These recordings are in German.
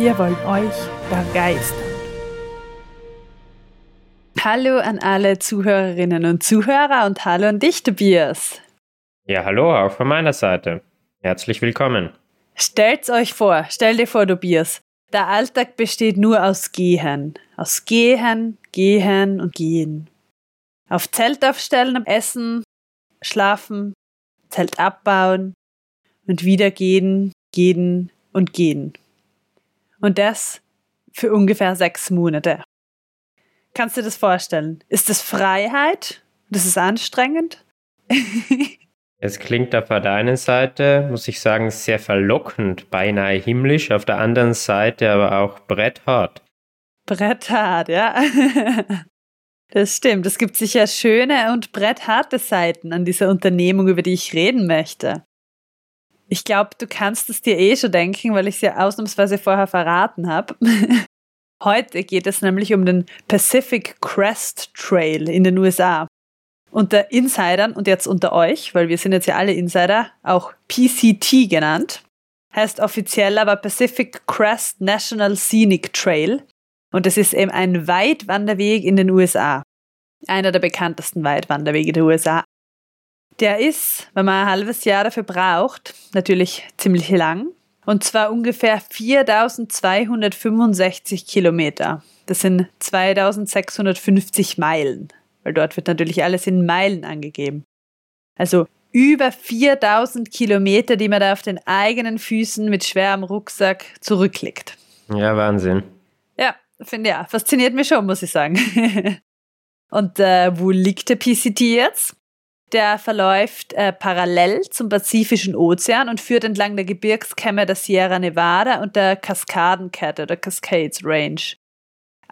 Wir wollen euch begeistern. Hallo an alle Zuhörerinnen und Zuhörer und hallo an dich, Tobias. Ja, hallo, auch von meiner Seite. Herzlich willkommen. Stellt's euch vor, stell dir vor, Tobias. Der Alltag besteht nur aus Gehen. Aus Gehen, Gehen und Gehen. Auf Zelt aufstellen, essen, schlafen, Zelt abbauen und wieder gehen, gehen und gehen. Und das für ungefähr sechs Monate. Kannst du dir das vorstellen? Ist das Freiheit? Das ist anstrengend? Es klingt auf der einen Seite, muss ich sagen, sehr verlockend, beinahe himmlisch, auf der anderen Seite aber auch bretthart. Bretthart, ja. Das stimmt. Es gibt sicher schöne und brettharte Seiten an dieser Unternehmung, über die ich reden möchte. Ich glaube, du kannst es dir eh schon denken, weil ich es ja ausnahmsweise vorher verraten habe. Heute geht es nämlich um den Pacific Crest Trail in den USA unter Insidern und jetzt unter euch, weil wir sind jetzt ja alle Insider, auch PCT genannt, heißt offiziell aber Pacific Crest National Scenic Trail und es ist eben ein Weitwanderweg in den USA. Einer der bekanntesten Weitwanderwege der USA. Der ist, wenn man ein halbes Jahr dafür braucht, natürlich ziemlich lang. Und zwar ungefähr 4265 Kilometer. Das sind 2650 Meilen weil dort wird natürlich alles in Meilen angegeben. Also über 4000 Kilometer, die man da auf den eigenen Füßen mit schwerem Rucksack zurücklegt. Ja, Wahnsinn. Ja, finde ich auch. Fasziniert mich schon, muss ich sagen. Und äh, wo liegt der PCT jetzt? Der verläuft äh, parallel zum Pazifischen Ozean und führt entlang der Gebirgskämme der Sierra Nevada und der Kaskadenkette der Cascades Range.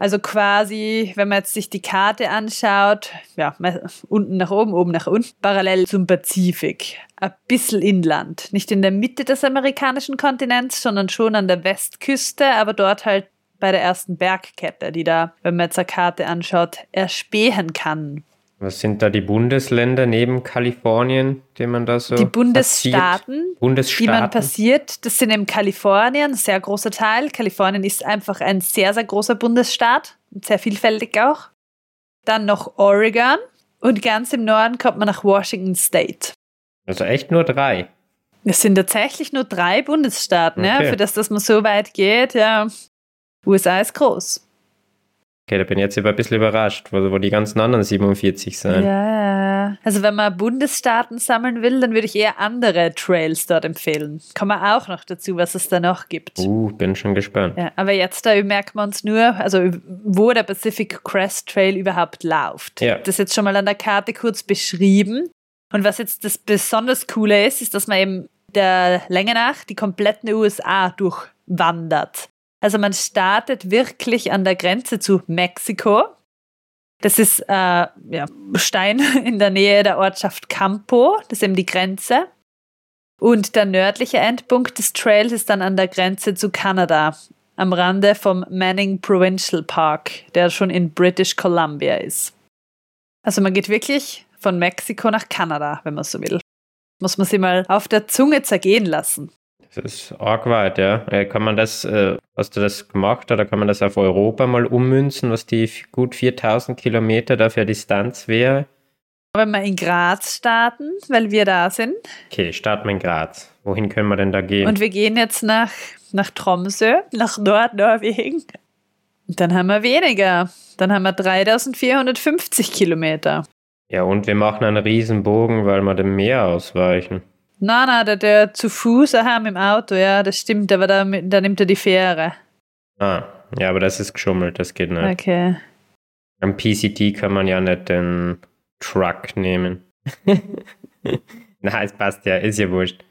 Also quasi, wenn man jetzt sich die Karte anschaut, ja, unten nach oben, oben nach unten, parallel zum Pazifik. Ein bisschen inland. Nicht in der Mitte des amerikanischen Kontinents, sondern schon an der Westküste, aber dort halt bei der ersten Bergkette, die da, wenn man jetzt eine Karte anschaut, erspähen kann. Was sind da die Bundesländer neben Kalifornien, die man da so Die Bundesstaaten, Bundesstaaten, die man passiert, das sind eben Kalifornien, ein sehr großer Teil. Kalifornien ist einfach ein sehr, sehr großer Bundesstaat, sehr vielfältig auch. Dann noch Oregon und ganz im Norden kommt man nach Washington State. Also echt nur drei? Es sind tatsächlich nur drei Bundesstaaten, okay. ja, für das, dass man so weit geht. Ja, USA ist groß. Okay, da bin ich jetzt aber ein bisschen überrascht, wo, wo die ganzen anderen 47 sind. Ja, also wenn man Bundesstaaten sammeln will, dann würde ich eher andere Trails dort empfehlen. Kommen wir auch noch dazu, was es da noch gibt. Uh, bin schon gespannt. Ja, aber jetzt da merkt man uns nur, also wo der Pacific Crest Trail überhaupt läuft. Ja. Das ist jetzt schon mal an der Karte kurz beschrieben. Und was jetzt das besonders Coole ist, ist, dass man eben der Länge nach die kompletten USA durchwandert. Also man startet wirklich an der Grenze zu Mexiko. Das ist äh, ja, Stein in der Nähe der Ortschaft Campo, das ist eben die Grenze. Und der nördliche Endpunkt des Trails ist dann an der Grenze zu Kanada, am Rande vom Manning Provincial Park, der schon in British Columbia ist. Also man geht wirklich von Mexiko nach Kanada, wenn man so will. Muss man sich mal auf der Zunge zergehen lassen. Das ist arg weit, ja. Äh, kann man das, äh, hast du das gemacht oder kann man das auf Europa mal ummünzen, was die gut 4000 Kilometer dafür Distanz wäre? Wenn wir in Graz starten, weil wir da sind. Okay, starten wir in Graz. Wohin können wir denn da gehen? Und wir gehen jetzt nach, nach Tromsø, nach Nordnorwegen. Dann haben wir weniger. Dann haben wir 3450 Kilometer. Ja, und wir machen einen riesen Bogen, weil wir dem Meer ausweichen. Nein, nein, der, der zu Fuß haben im Auto, ja, das stimmt, aber da, da nimmt er die Fähre. Ah, ja, aber das ist geschummelt, das geht nicht. Okay. Am PCT kann man ja nicht den Truck nehmen. Na, es passt ja, ist ja wurscht.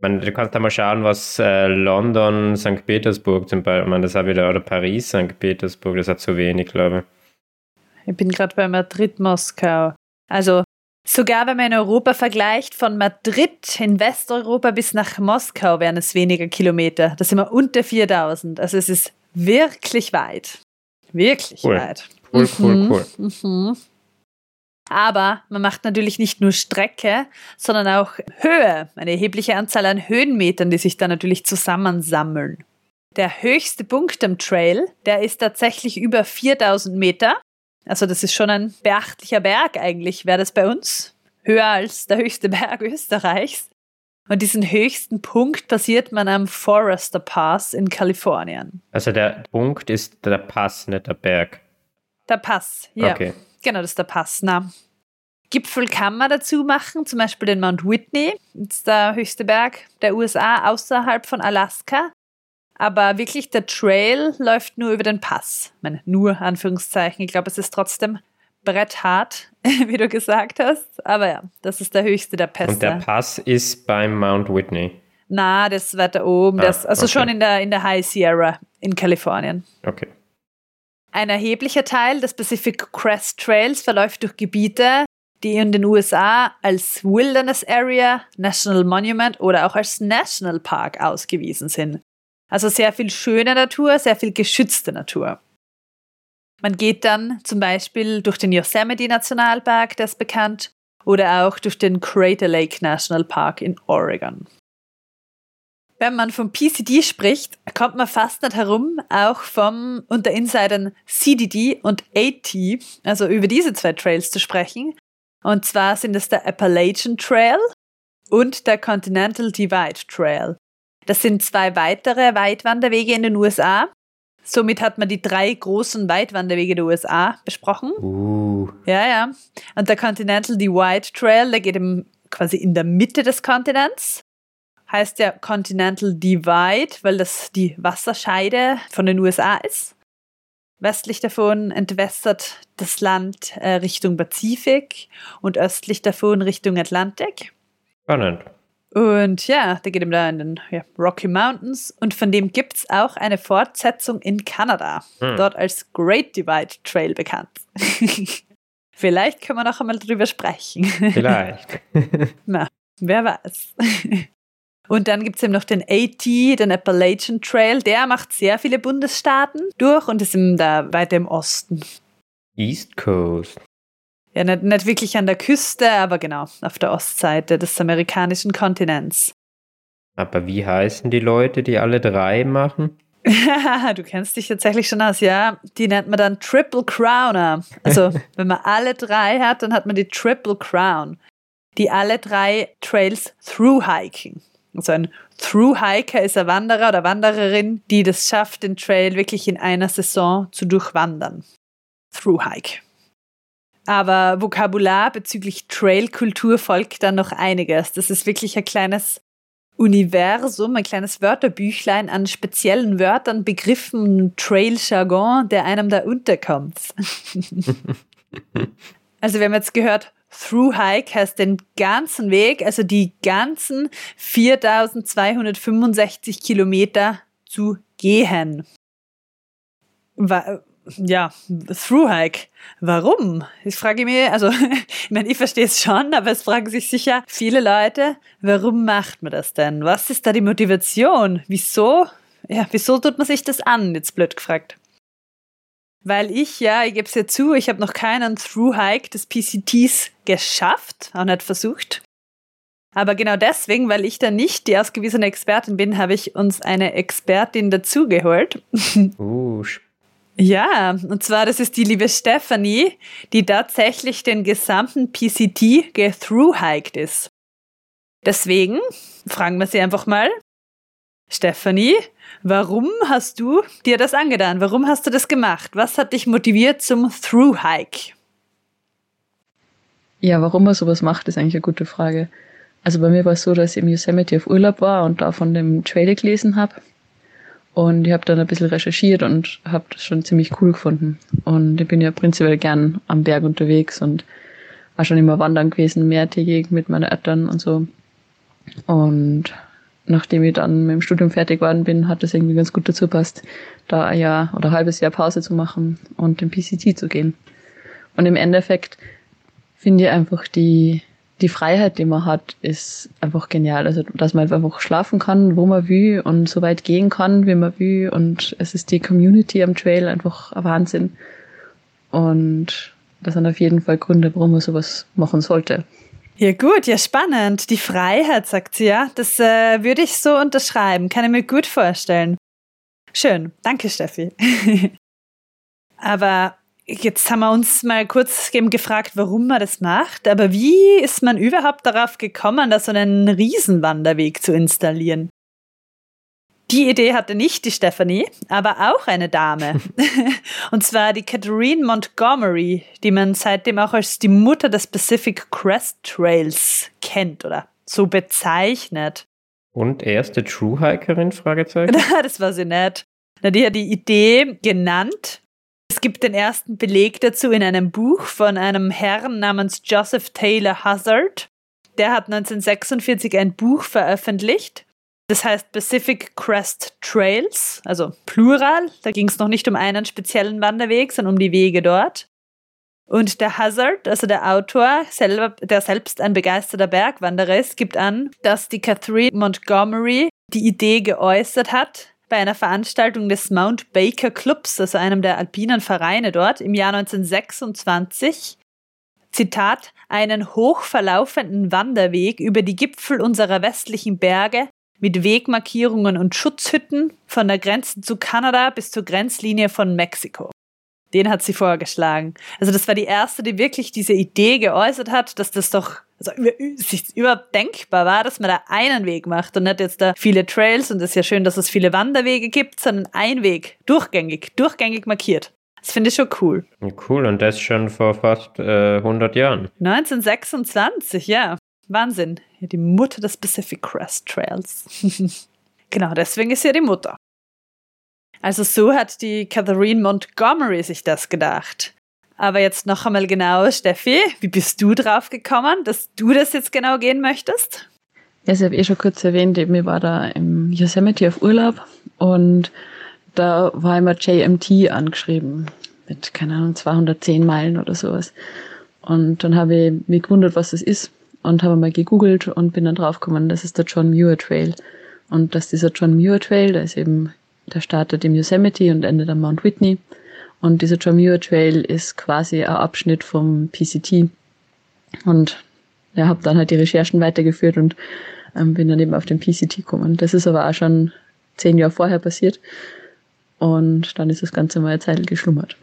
meine, du kannst da mal schauen, was äh, London, St. Petersburg zum Beispiel, ich meine, das hat wieder, oder Paris, St. Petersburg, das hat zu wenig, glaube ich. Ich bin gerade bei Madrid, Moskau. Also sogar wenn man in Europa vergleicht, von Madrid in Westeuropa bis nach Moskau wären es weniger Kilometer. Da sind wir unter 4000. Also es ist wirklich weit. Wirklich cool. weit. Cool, cool, mhm. cool. Mhm. Aber man macht natürlich nicht nur Strecke, sondern auch Höhe. Eine erhebliche Anzahl an Höhenmetern, die sich da natürlich zusammensammeln. Der höchste Punkt am Trail, der ist tatsächlich über 4000 Meter. Also das ist schon ein beachtlicher Berg eigentlich, wäre das bei uns. Höher als der höchste Berg Österreichs. Und diesen höchsten Punkt passiert man am Forester Pass in Kalifornien. Also der Punkt ist der Pass, nicht der Berg. Der Pass, ja. Okay. Genau, das ist der Pass. Na. Gipfel kann man dazu machen, zum Beispiel den Mount Whitney, das ist der höchste Berg der USA außerhalb von Alaska. Aber wirklich der Trail läuft nur über den Pass. Ich meine, nur Anführungszeichen. Ich glaube, es ist trotzdem bretthart, wie du gesagt hast. Aber ja, das ist der höchste der Pässe. Und der Pass ist beim Mount Whitney. Na, das ist weiter oben. Ah, das, also okay. schon in der, in der High Sierra in Kalifornien. Okay. Ein erheblicher Teil des Pacific Crest Trails verläuft durch Gebiete, die in den USA als Wilderness Area, National Monument oder auch als National Park ausgewiesen sind. Also sehr viel schöne Natur, sehr viel geschützte Natur. Man geht dann zum Beispiel durch den Yosemite Nationalpark, der ist bekannt, oder auch durch den Crater Lake National Park in Oregon. Wenn man vom PCD spricht, kommt man fast nicht herum, auch vom unter Insidern CDD und AT, also über diese zwei Trails zu sprechen. Und zwar sind es der Appalachian Trail und der Continental Divide Trail. Das sind zwei weitere Weitwanderwege in den USA. Somit hat man die drei großen Weitwanderwege der USA besprochen. Uh. Ja, ja. Und der Continental Divide Trail, der geht im, quasi in der Mitte des Kontinents. Heißt ja Continental Divide, weil das die Wasserscheide von den USA ist. Westlich davon entwässert das Land äh, Richtung Pazifik und östlich davon Richtung Atlantik. Spannend. Und ja, der geht eben da in den ja, Rocky Mountains und von dem gibt es auch eine Fortsetzung in Kanada, Hm. dort als Great Divide Trail bekannt. Vielleicht können wir noch einmal drüber sprechen. Vielleicht. Na, wer weiß. Und dann gibt es eben noch den AT, den Appalachian Trail. Der macht sehr viele Bundesstaaten durch und ist eben da weiter im Osten. East Coast. Ja, nicht, nicht wirklich an der Küste, aber genau, auf der Ostseite des amerikanischen Kontinents. Aber wie heißen die Leute, die alle drei machen? du kennst dich tatsächlich schon aus, ja. Die nennt man dann Triple Crowner. Also, wenn man alle drei hat, dann hat man die Triple Crown, die alle drei Trails through hiken. Also ein Through-Hiker ist ein Wanderer oder Wandererin, die das schafft, den Trail wirklich in einer Saison zu durchwandern. Through-Hike. Aber Vokabular bezüglich Trailkultur folgt dann noch einiges. Das ist wirklich ein kleines Universum, ein kleines Wörterbüchlein an speziellen Wörtern, Begriffen Trail-Jargon, der einem da unterkommt. also wir haben jetzt gehört, Through Hike heißt den ganzen Weg, also die ganzen 4265 Kilometer zu gehen. Ja, Through Hike. Warum? Ich frage mich, also, ich meine, ich verstehe es schon, aber es fragen sich sicher viele Leute, warum macht man das denn? Was ist da die Motivation? Wieso? Ja, wieso tut man sich das an? Jetzt blöd gefragt. Weil ich, ja, ich gebe es ja zu, ich habe noch keinen Through-Hike des PCTs geschafft, auch nicht versucht. Aber genau deswegen, weil ich da nicht die ausgewiesene Expertin bin, habe ich uns eine Expertin dazugeholt. Uh, sp- Ja, und zwar, das ist die liebe Stephanie, die tatsächlich den gesamten PCT gethrough-hiked ist. Deswegen fragen wir sie einfach mal, Stephanie, warum hast du dir das angetan? Warum hast du das gemacht? Was hat dich motiviert zum Through-Hike? Ja, warum man sowas macht, ist eigentlich eine gute Frage. Also bei mir war es so, dass ich im Yosemite auf Urlaub war und da von dem Trailer gelesen habe. Und ich habe dann ein bisschen recherchiert und habe das schon ziemlich cool gefunden. Und ich bin ja prinzipiell gern am Berg unterwegs und war schon immer wandern gewesen, mehrtägig mit meinen Eltern und so. Und nachdem ich dann mit dem Studium fertig geworden bin, hat das irgendwie ganz gut dazu passt, da ein Jahr oder ein halbes Jahr Pause zu machen und den PCT zu gehen. Und im Endeffekt finde ich einfach die, die Freiheit, die man hat, ist einfach genial. Also, dass man einfach schlafen kann, wo man will und so weit gehen kann, wie man will. Und es ist die Community am Trail einfach ein Wahnsinn. Und das sind auf jeden Fall Gründe, warum man sowas machen sollte. Ja gut, ja spannend. Die Freiheit, sagt sie ja. Das äh, würde ich so unterschreiben. Kann ich mir gut vorstellen. Schön. Danke, Steffi. Aber jetzt haben wir uns mal kurz eben gefragt, warum man das macht. Aber wie ist man überhaupt darauf gekommen, da so einen Riesenwanderweg zu installieren? Die Idee hatte nicht die Stephanie, aber auch eine Dame. Und zwar die Catherine Montgomery, die man seitdem auch als die Mutter des Pacific Crest Trails kennt oder so bezeichnet. Und erste True Hikerin? Fragezeichen. das war sie nicht. Na, die hat die Idee genannt. Es gibt den ersten Beleg dazu in einem Buch von einem Herrn namens Joseph Taylor Hazard. Der hat 1946 ein Buch veröffentlicht das heißt Pacific Crest Trails, also Plural. Da ging es noch nicht um einen speziellen Wanderweg, sondern um die Wege dort. Und der Hazard, also der Autor, selber, der selbst ein begeisterter Bergwanderer ist, gibt an, dass die Catherine Montgomery die Idee geäußert hat, bei einer Veranstaltung des Mount Baker Clubs, also einem der alpinen Vereine dort, im Jahr 1926, Zitat, einen hochverlaufenden Wanderweg über die Gipfel unserer westlichen Berge mit Wegmarkierungen und Schutzhütten von der Grenze zu Kanada bis zur Grenzlinie von Mexiko. Den hat sie vorgeschlagen. Also das war die erste, die wirklich diese Idee geäußert hat, dass das doch also sich überhaupt denkbar war, dass man da einen Weg macht und nicht jetzt da viele Trails und es ist ja schön, dass es viele Wanderwege gibt, sondern ein Weg, durchgängig, durchgängig markiert. Das finde ich schon cool. Cool, und das schon vor fast äh, 100 Jahren. 1926, ja. Wahnsinn. Die Mutter des Pacific Crest Trails. genau, deswegen ist sie ja die Mutter. Also so hat die Catherine Montgomery sich das gedacht. Aber jetzt noch einmal genau, Steffi, wie bist du drauf gekommen, dass du das jetzt genau gehen möchtest? Ja, ich habe eh schon kurz erwähnt, ich war da im Yosemite auf Urlaub und da war immer JMT angeschrieben mit, keine Ahnung, 210 Meilen oder sowas. Und dann habe ich mich gewundert, was das ist und habe mal gegoogelt und bin dann draufgekommen, das ist der John Muir Trail. Und dass dieser John Muir Trail, der ist eben, der startet im Yosemite und endet am Mount Whitney. Und dieser Muir Trail ist quasi ein Abschnitt vom PCT. Und ja, habe dann halt die Recherchen weitergeführt und ähm, bin dann eben auf den PCT gekommen. Das ist aber auch schon zehn Jahre vorher passiert. Und dann ist das Ganze mal eine Zeit geschlummert.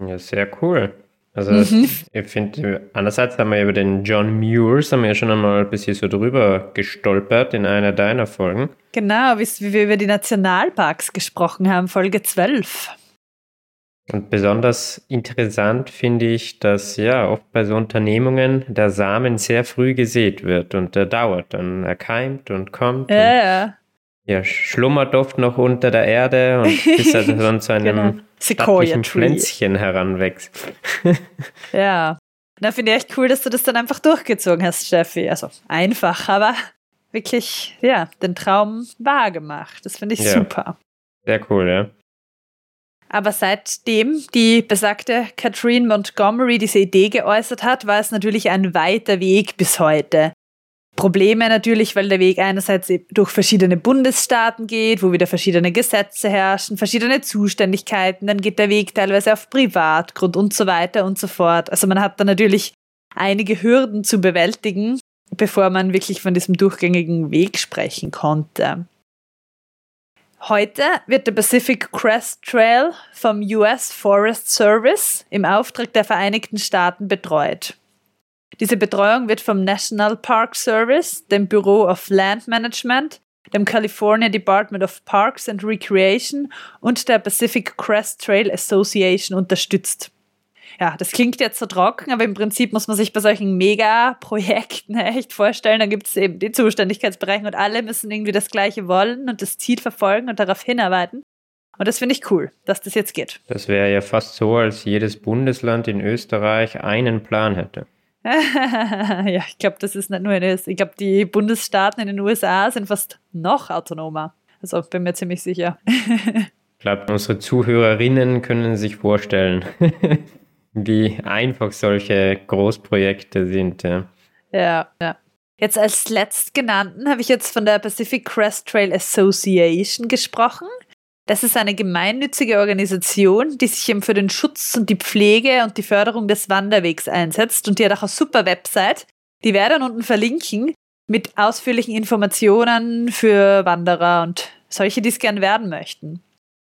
Ja, sehr cool. Also mhm. ich finde, einerseits haben wir über den John Muir, haben wir ja schon einmal ein bisschen so drüber gestolpert in einer deiner Folgen. Genau, wie wir über die Nationalparks gesprochen haben, Folge 12. Und besonders interessant finde ich, dass ja oft bei so Unternehmungen der Samen sehr früh gesät wird und der dauert dann, er keimt und kommt. Ja, und, ja. schlummert oft noch unter der Erde und bis er dann zu einem genau. Pflänzchen heranwächst. ja. Da finde ich echt cool, dass du das dann einfach durchgezogen hast, Steffi. Also einfach, aber wirklich, ja, den Traum wahr gemacht. Das finde ich ja. super. Sehr cool, ja. Aber seitdem die besagte Catherine Montgomery diese Idee geäußert hat, war es natürlich ein weiter Weg bis heute. Probleme natürlich, weil der Weg einerseits durch verschiedene Bundesstaaten geht, wo wieder verschiedene Gesetze herrschen, verschiedene Zuständigkeiten, dann geht der Weg teilweise auf Privatgrund und so weiter und so fort. Also man hat da natürlich einige Hürden zu bewältigen, bevor man wirklich von diesem durchgängigen Weg sprechen konnte. Heute wird der Pacific Crest Trail vom US Forest Service im Auftrag der Vereinigten Staaten betreut. Diese Betreuung wird vom National Park Service, dem Bureau of Land Management, dem California Department of Parks and Recreation und der Pacific Crest Trail Association unterstützt. Ja, das klingt jetzt so trocken, aber im Prinzip muss man sich bei solchen Mega-Projekten echt vorstellen, da gibt es eben die Zuständigkeitsbereiche und alle müssen irgendwie das Gleiche wollen und das Ziel verfolgen und darauf hinarbeiten. Und das finde ich cool, dass das jetzt geht. Das wäre ja fast so, als jedes Bundesland in Österreich einen Plan hätte. ja, ich glaube, das ist nicht nur in den Ich glaube, die Bundesstaaten in den USA sind fast noch autonomer. Also bin mir ziemlich sicher. ich glaube, unsere Zuhörerinnen können sich vorstellen, wie einfach solche Großprojekte sind. Ja, ja. ja. Jetzt als letztgenannten habe ich jetzt von der Pacific Crest Trail Association gesprochen. Das ist eine gemeinnützige Organisation, die sich eben für den Schutz und die Pflege und die Förderung des Wanderwegs einsetzt und die hat auch eine super Website. Die werde ich unten verlinken mit ausführlichen Informationen für Wanderer und solche, die es gern werden möchten.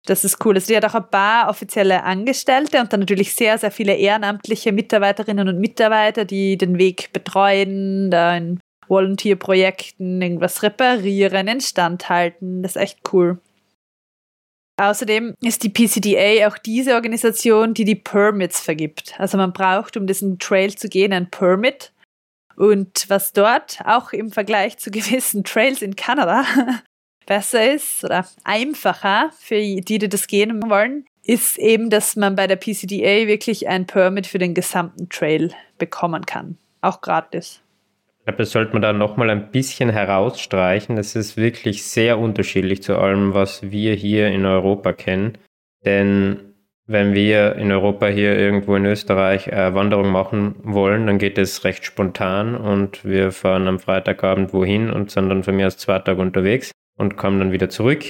Das ist cool. Also die hat auch ein paar offizielle Angestellte und dann natürlich sehr, sehr viele ehrenamtliche Mitarbeiterinnen und Mitarbeiter, die den Weg betreuen, da in Volunteer-Projekten irgendwas reparieren, instand halten. Das ist echt cool. Außerdem ist die PCDA auch diese Organisation, die die Permits vergibt. Also man braucht, um diesen Trail zu gehen, ein Permit. Und was dort auch im Vergleich zu gewissen Trails in Kanada besser ist oder einfacher für die, die das gehen wollen, ist eben, dass man bei der PCDA wirklich ein Permit für den gesamten Trail bekommen kann. Auch gratis. Ich glaube, das sollte man da nochmal ein bisschen herausstreichen. Das ist wirklich sehr unterschiedlich zu allem, was wir hier in Europa kennen. Denn wenn wir in Europa hier irgendwo in Österreich eine Wanderung machen wollen, dann geht es recht spontan und wir fahren am Freitagabend wohin und sind dann von mir aus zwei Tage unterwegs und kommen dann wieder zurück.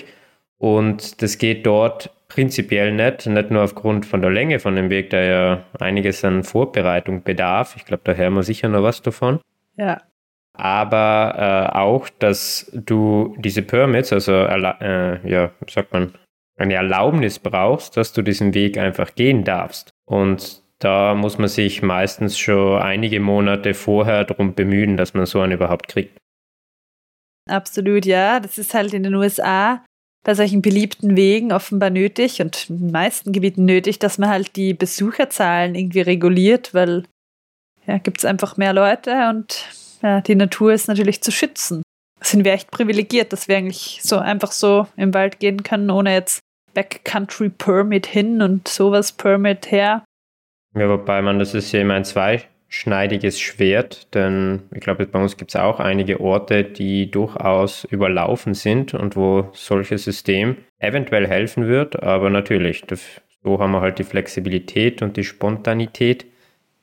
Und das geht dort prinzipiell nicht, nicht nur aufgrund von der Länge von dem Weg, der ja einiges an Vorbereitung bedarf. Ich glaube, da hören wir sicher noch was davon. Ja. Aber äh, auch, dass du diese Permits, also äh, ja, sagt man, eine Erlaubnis brauchst, dass du diesen Weg einfach gehen darfst. Und da muss man sich meistens schon einige Monate vorher darum bemühen, dass man so einen überhaupt kriegt. Absolut, ja. Das ist halt in den USA bei solchen beliebten Wegen offenbar nötig und in den meisten Gebieten nötig, dass man halt die Besucherzahlen irgendwie reguliert, weil ja, gibt es einfach mehr Leute und ja, die Natur ist natürlich zu schützen. Sind wir echt privilegiert, dass wir eigentlich so einfach so im Wald gehen können, ohne jetzt Backcountry Permit hin und sowas Permit her. Ja, wobei man, das ist ja immer ein zwei, schneidiges Schwert, denn ich glaube, bei uns gibt es auch einige Orte, die durchaus überlaufen sind und wo solches System eventuell helfen wird, aber natürlich, so haben wir halt die Flexibilität und die Spontanität.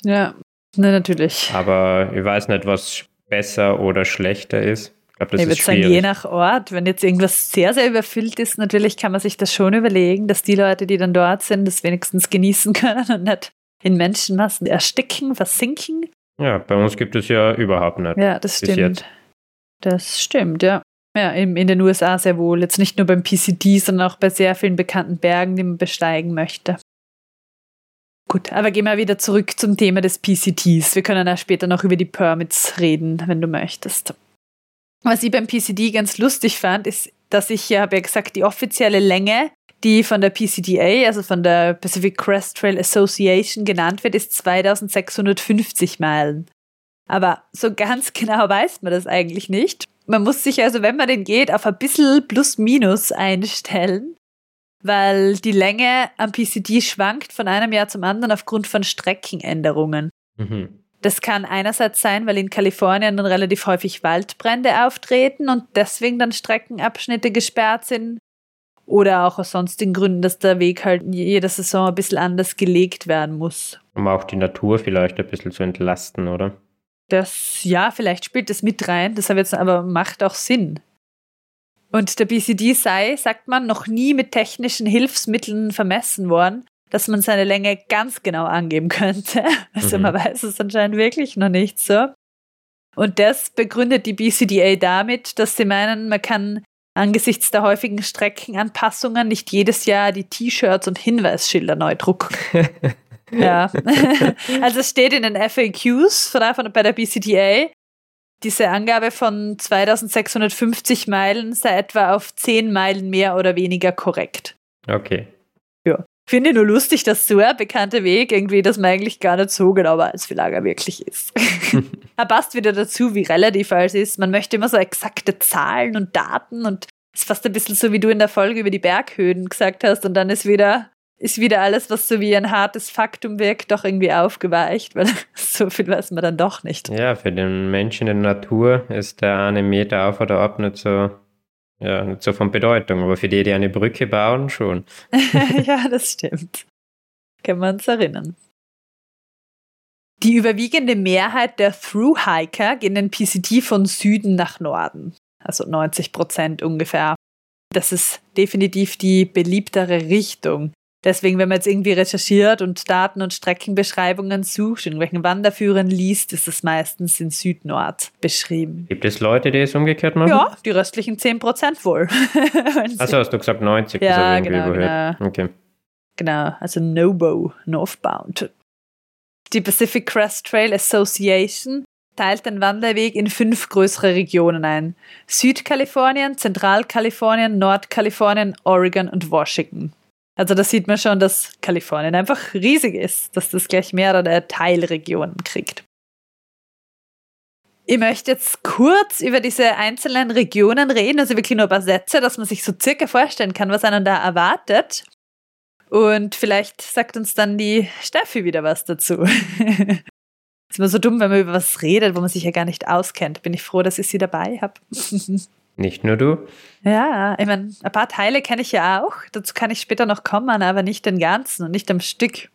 Ja, ne, natürlich. Aber ich weiß nicht, was besser oder schlechter ist. Ich glaube, das ich würde sagen, je nach Ort, wenn jetzt irgendwas sehr, sehr überfüllt ist, natürlich kann man sich das schon überlegen, dass die Leute, die dann dort sind, das wenigstens genießen können und nicht in Menschenmassen ersticken, versinken. Ja, bei uns gibt es ja überhaupt nicht. Ja, das stimmt. Jetzt. Das stimmt, ja. Ja, in, in den USA sehr wohl. Jetzt nicht nur beim PCD, sondern auch bei sehr vielen bekannten Bergen, die man besteigen möchte. Gut, aber gehen wir wieder zurück zum Thema des PCTs. Wir können ja später noch über die Permits reden, wenn du möchtest. Was ich beim PCD ganz lustig fand, ist, dass ich, ja, habe ja gesagt, die offizielle Länge die von der PCDA, also von der Pacific Crest Trail Association genannt wird, ist 2650 Meilen. Aber so ganz genau weiß man das eigentlich nicht. Man muss sich also, wenn man den geht, auf ein bisschen plus minus einstellen, weil die Länge am PCD schwankt von einem Jahr zum anderen aufgrund von Streckenänderungen. Mhm. Das kann einerseits sein, weil in Kalifornien dann relativ häufig Waldbrände auftreten und deswegen dann Streckenabschnitte gesperrt sind oder auch aus sonstigen Gründen, dass der Weg halt jede Saison ein bisschen anders gelegt werden muss. Um auch die Natur vielleicht ein bisschen zu entlasten, oder? Das, ja, vielleicht spielt das mit rein, das aber macht auch Sinn. Und der BCD sei, sagt man, noch nie mit technischen Hilfsmitteln vermessen worden, dass man seine Länge ganz genau angeben könnte. Also mhm. man weiß es anscheinend wirklich noch nicht so. Und das begründet die BCDA damit, dass sie meinen, man kann angesichts der häufigen Streckenanpassungen nicht jedes Jahr die T-Shirts und Hinweisschilder neu drucken. ja. also es steht in den FAQs von, von, bei der BCTA, diese Angabe von 2650 Meilen sei etwa auf 10 Meilen mehr oder weniger korrekt. Okay. Ja. Finde nur lustig, dass so ein bekannter Weg irgendwie, dass man eigentlich gar nicht so genau weiß, wie lang er wirklich ist. er passt wieder dazu, wie relativ alles ist. Man möchte immer so exakte Zahlen und Daten und es ist fast ein bisschen so, wie du in der Folge über die Berghöhen gesagt hast und dann ist wieder ist wieder alles, was so wie ein hartes Faktum wirkt, doch irgendwie aufgeweicht, weil so viel weiß man dann doch nicht. Ja, für den Menschen in der Natur ist der eine Meter auf oder ab nicht so, ja, nicht so von Bedeutung, aber für die, die eine Brücke bauen, schon. ja, das stimmt. Kann man uns erinnern. Die überwiegende Mehrheit der Thru-Hiker gehen den PCT von Süden nach Norden, also 90 Prozent ungefähr. Das ist definitiv die beliebtere Richtung. Deswegen, wenn man jetzt irgendwie recherchiert und Daten und Streckenbeschreibungen sucht, irgendwelchen Wanderführern liest, ist es meistens in Süd-Nord beschrieben. Gibt es Leute, die es umgekehrt machen? Ja, die restlichen 10% wohl. Achso, hast du gesagt 90? Ja, genau, genau. Okay. Genau, also Nobo, Northbound. Die Pacific Crest Trail Association teilt den Wanderweg in fünf größere Regionen ein. Südkalifornien, Zentralkalifornien, Nordkalifornien, Oregon und Washington. Also da sieht man schon, dass Kalifornien einfach riesig ist, dass das gleich mehrere Teilregionen kriegt. Ich möchte jetzt kurz über diese einzelnen Regionen reden, also wirklich nur ein paar Sätze, dass man sich so circa vorstellen kann, was einen da erwartet. Und vielleicht sagt uns dann die Steffi wieder was dazu. ist immer so dumm, wenn man über was redet, wo man sich ja gar nicht auskennt. Bin ich froh, dass ich sie dabei habe. Nicht nur du. Ja, ich meine, ein paar Teile kenne ich ja auch. Dazu kann ich später noch kommen, aber nicht den ganzen und nicht am Stück.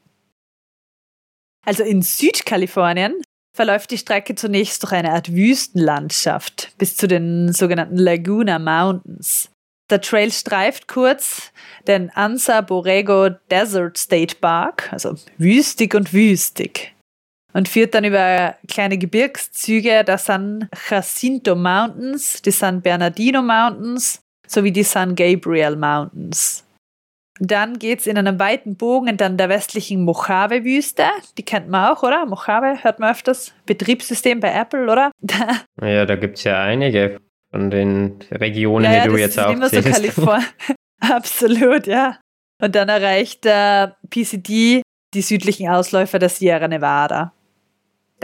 Also in Südkalifornien verläuft die Strecke zunächst durch eine Art Wüstenlandschaft bis zu den sogenannten Laguna Mountains. Der Trail streift kurz den Ansa Borrego Desert State Park, also wüstig und wüstig und führt dann über kleine Gebirgszüge der San Jacinto Mountains, die San Bernardino Mountains sowie die San Gabriel Mountains. Dann geht's in einem weiten Bogen entlang der westlichen Mojave-Wüste. Die kennt man auch, oder? Mojave hört man öfters. Betriebssystem bei Apple, oder? ja, da gibt's ja einige von den Regionen, ja, die du jetzt auch immer so Kalifornien. Absolut, ja. Und dann erreicht der PCD die südlichen Ausläufer der Sierra Nevada.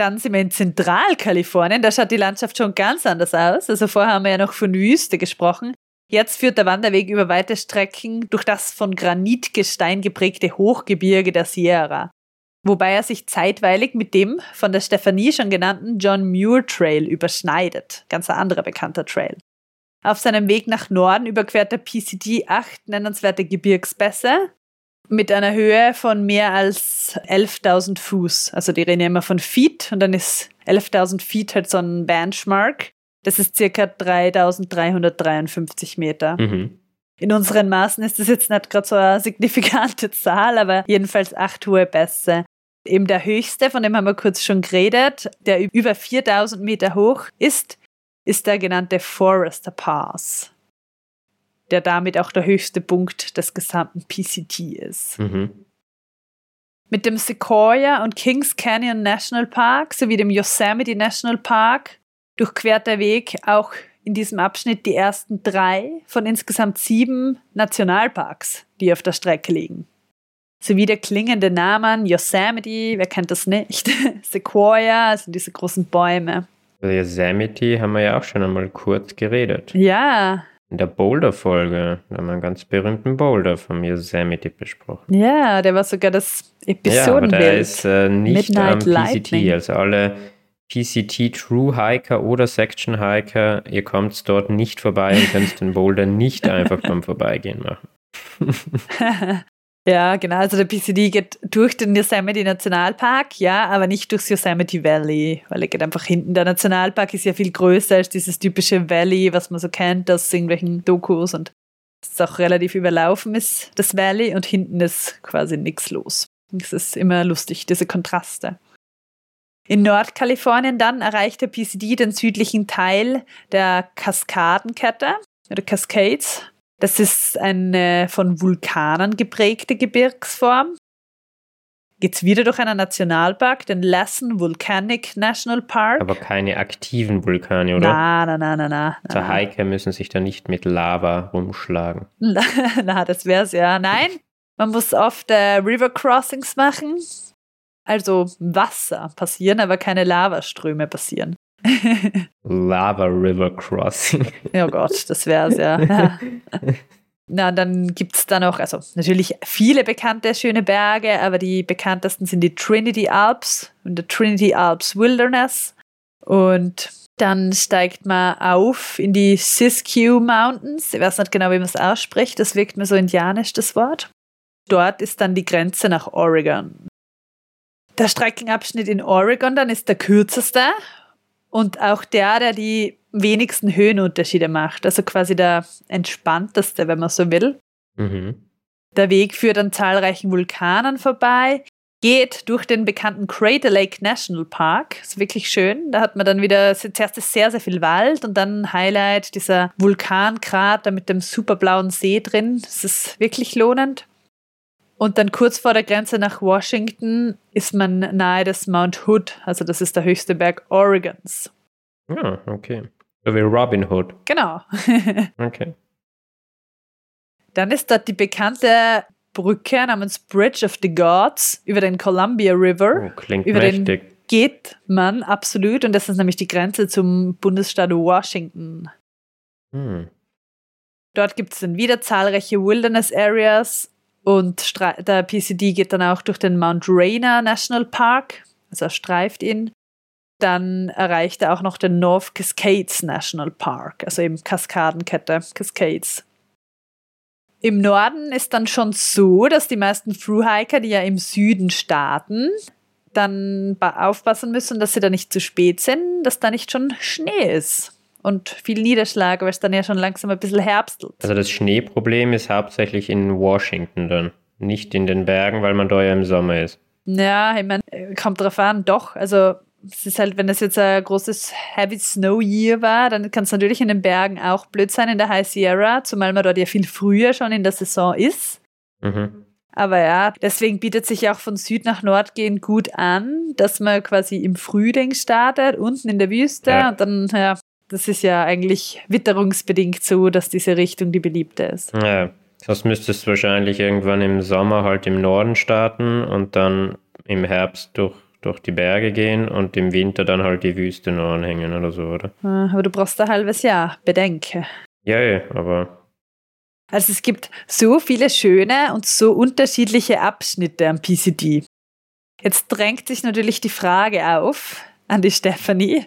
Dann sind wir in Zentralkalifornien, da schaut die Landschaft schon ganz anders aus. Also vorher haben wir ja noch von Wüste gesprochen. Jetzt führt der Wanderweg über weite Strecken durch das von Granitgestein geprägte Hochgebirge der Sierra. Wobei er sich zeitweilig mit dem von der Stephanie schon genannten John Muir Trail überschneidet. Ganz ein anderer bekannter Trail. Auf seinem Weg nach Norden überquert der PCD acht nennenswerte Gebirgsbässe, mit einer Höhe von mehr als 11.000 Fuß. Also die reden ja immer von Feet und dann ist 11.000 Feet halt so ein Benchmark. Das ist circa 3.353 Meter. Mhm. In unseren Maßen ist das jetzt nicht gerade so eine signifikante Zahl, aber jedenfalls acht hohe Bässe. Eben der höchste, von dem haben wir kurz schon geredet, der über 4000 Meter hoch ist, ist der genannte Forester Pass der damit auch der höchste Punkt des gesamten PCT ist. Mhm. Mit dem Sequoia und Kings Canyon National Park sowie dem Yosemite National Park durchquert der Weg auch in diesem Abschnitt die ersten drei von insgesamt sieben Nationalparks, die auf der Strecke liegen. Sowie der klingende Name Yosemite, wer kennt das nicht? Sequoia, also diese großen Bäume. Yosemite haben wir ja auch schon einmal kurz geredet. Ja, in der Boulder-Folge haben wir einen ganz berühmten Boulder von Yosemite besprochen. Ja, der war sogar das Episodenbild. Ja, aber der ist äh, nicht Midnight am PCT. Lightning. Also alle PCT True Hiker oder Section Hiker, ihr kommt dort nicht vorbei und könnt den Boulder nicht einfach beim Vorbeigehen machen. Ja, genau. Also der PCD geht durch den Yosemite Nationalpark, ja, aber nicht durchs Yosemite Valley, weil er geht einfach hinten. Der Nationalpark ist ja viel größer als dieses typische Valley, was man so kennt aus irgendwelchen Dokus und es auch relativ überlaufen ist, das Valley, und hinten ist quasi nichts los. Es ist immer lustig, diese Kontraste. In Nordkalifornien dann erreicht der PCD den südlichen Teil der Kaskadenkette oder Cascades das ist eine von Vulkanen geprägte Gebirgsform. Geht's wieder durch einen Nationalpark, den Lassen Volcanic National Park. Aber keine aktiven Vulkane, oder? Na, na, na, na, na. Also Hiker müssen sich da nicht mit Lava rumschlagen. Na, na das wär's ja. Nein, man muss oft äh, River Crossings machen. Also Wasser passieren, aber keine Lavaströme passieren. Lava River Crossing. Oh Gott, das wär's ja. ja. Na, dann gibt es da noch, also natürlich viele bekannte schöne Berge, aber die bekanntesten sind die Trinity Alps und der Trinity Alps Wilderness. Und dann steigt man auf in die Siskiyou Mountains. Ich weiß nicht genau, wie man es ausspricht. Das wirkt mir so indianisch, das Wort. Dort ist dann die Grenze nach Oregon. Der Streckenabschnitt in Oregon dann ist der kürzeste und auch der, der die wenigsten Höhenunterschiede macht. Also quasi der entspannteste, wenn man so will. Mhm. Der Weg führt an zahlreichen Vulkanen vorbei, geht durch den bekannten Crater Lake National Park. Ist wirklich schön. Da hat man dann wieder zuerst sehr, sehr viel Wald und dann ein Highlight dieser Vulkankrater mit dem superblauen See drin. Das ist wirklich lohnend. Und dann kurz vor der Grenze nach Washington ist man nahe des Mount Hood, also das ist der höchste Berg Oregons. Ja, ah, okay. So wie Robin Hood. Genau. okay. Dann ist dort die bekannte Brücke namens Bridge of the Gods über den Columbia River. Oh, klingt über mächtig. Den geht man absolut und das ist nämlich die Grenze zum Bundesstaat Washington. Hm. Dort gibt es dann wieder zahlreiche Wilderness Areas und der PCD geht dann auch durch den Mount Rainier National Park, also er streift ihn. Dann erreicht er auch noch den North Cascades National Park, also eben Kaskadenkette, Cascades. Im Norden ist dann schon so, dass die meisten Thru-Hiker, die ja im Süden starten, dann aufpassen müssen, dass sie da nicht zu spät sind, dass da nicht schon Schnee ist und viel Niederschlag, weil es dann ja schon langsam ein bisschen herbstelt. Also das Schneeproblem ist hauptsächlich in Washington dann, nicht in den Bergen, weil man da ja im Sommer ist. Ja, ich meine, kommt drauf an, doch. Also es ist halt, wenn das jetzt ein großes Heavy Snow Year war, dann kann es natürlich in den Bergen auch blöd sein in der High Sierra, zumal man dort ja viel früher schon in der Saison ist. Mhm. Aber ja, deswegen bietet sich auch von Süd nach Nord gehen gut an, dass man quasi im Frühling startet, unten in der Wüste ja. und dann ja, das ist ja eigentlich witterungsbedingt so, dass diese Richtung die beliebte ist. Ja, das müsstest du wahrscheinlich irgendwann im Sommer halt im Norden starten und dann im Herbst durch, durch die Berge gehen und im Winter dann halt die Wüste noch anhängen oder so, oder? Ah, aber du brauchst ein halbes Jahr, bedenke. Ja, ja, aber. Also es gibt so viele schöne und so unterschiedliche Abschnitte am PCD. Jetzt drängt sich natürlich die Frage auf an die Stephanie.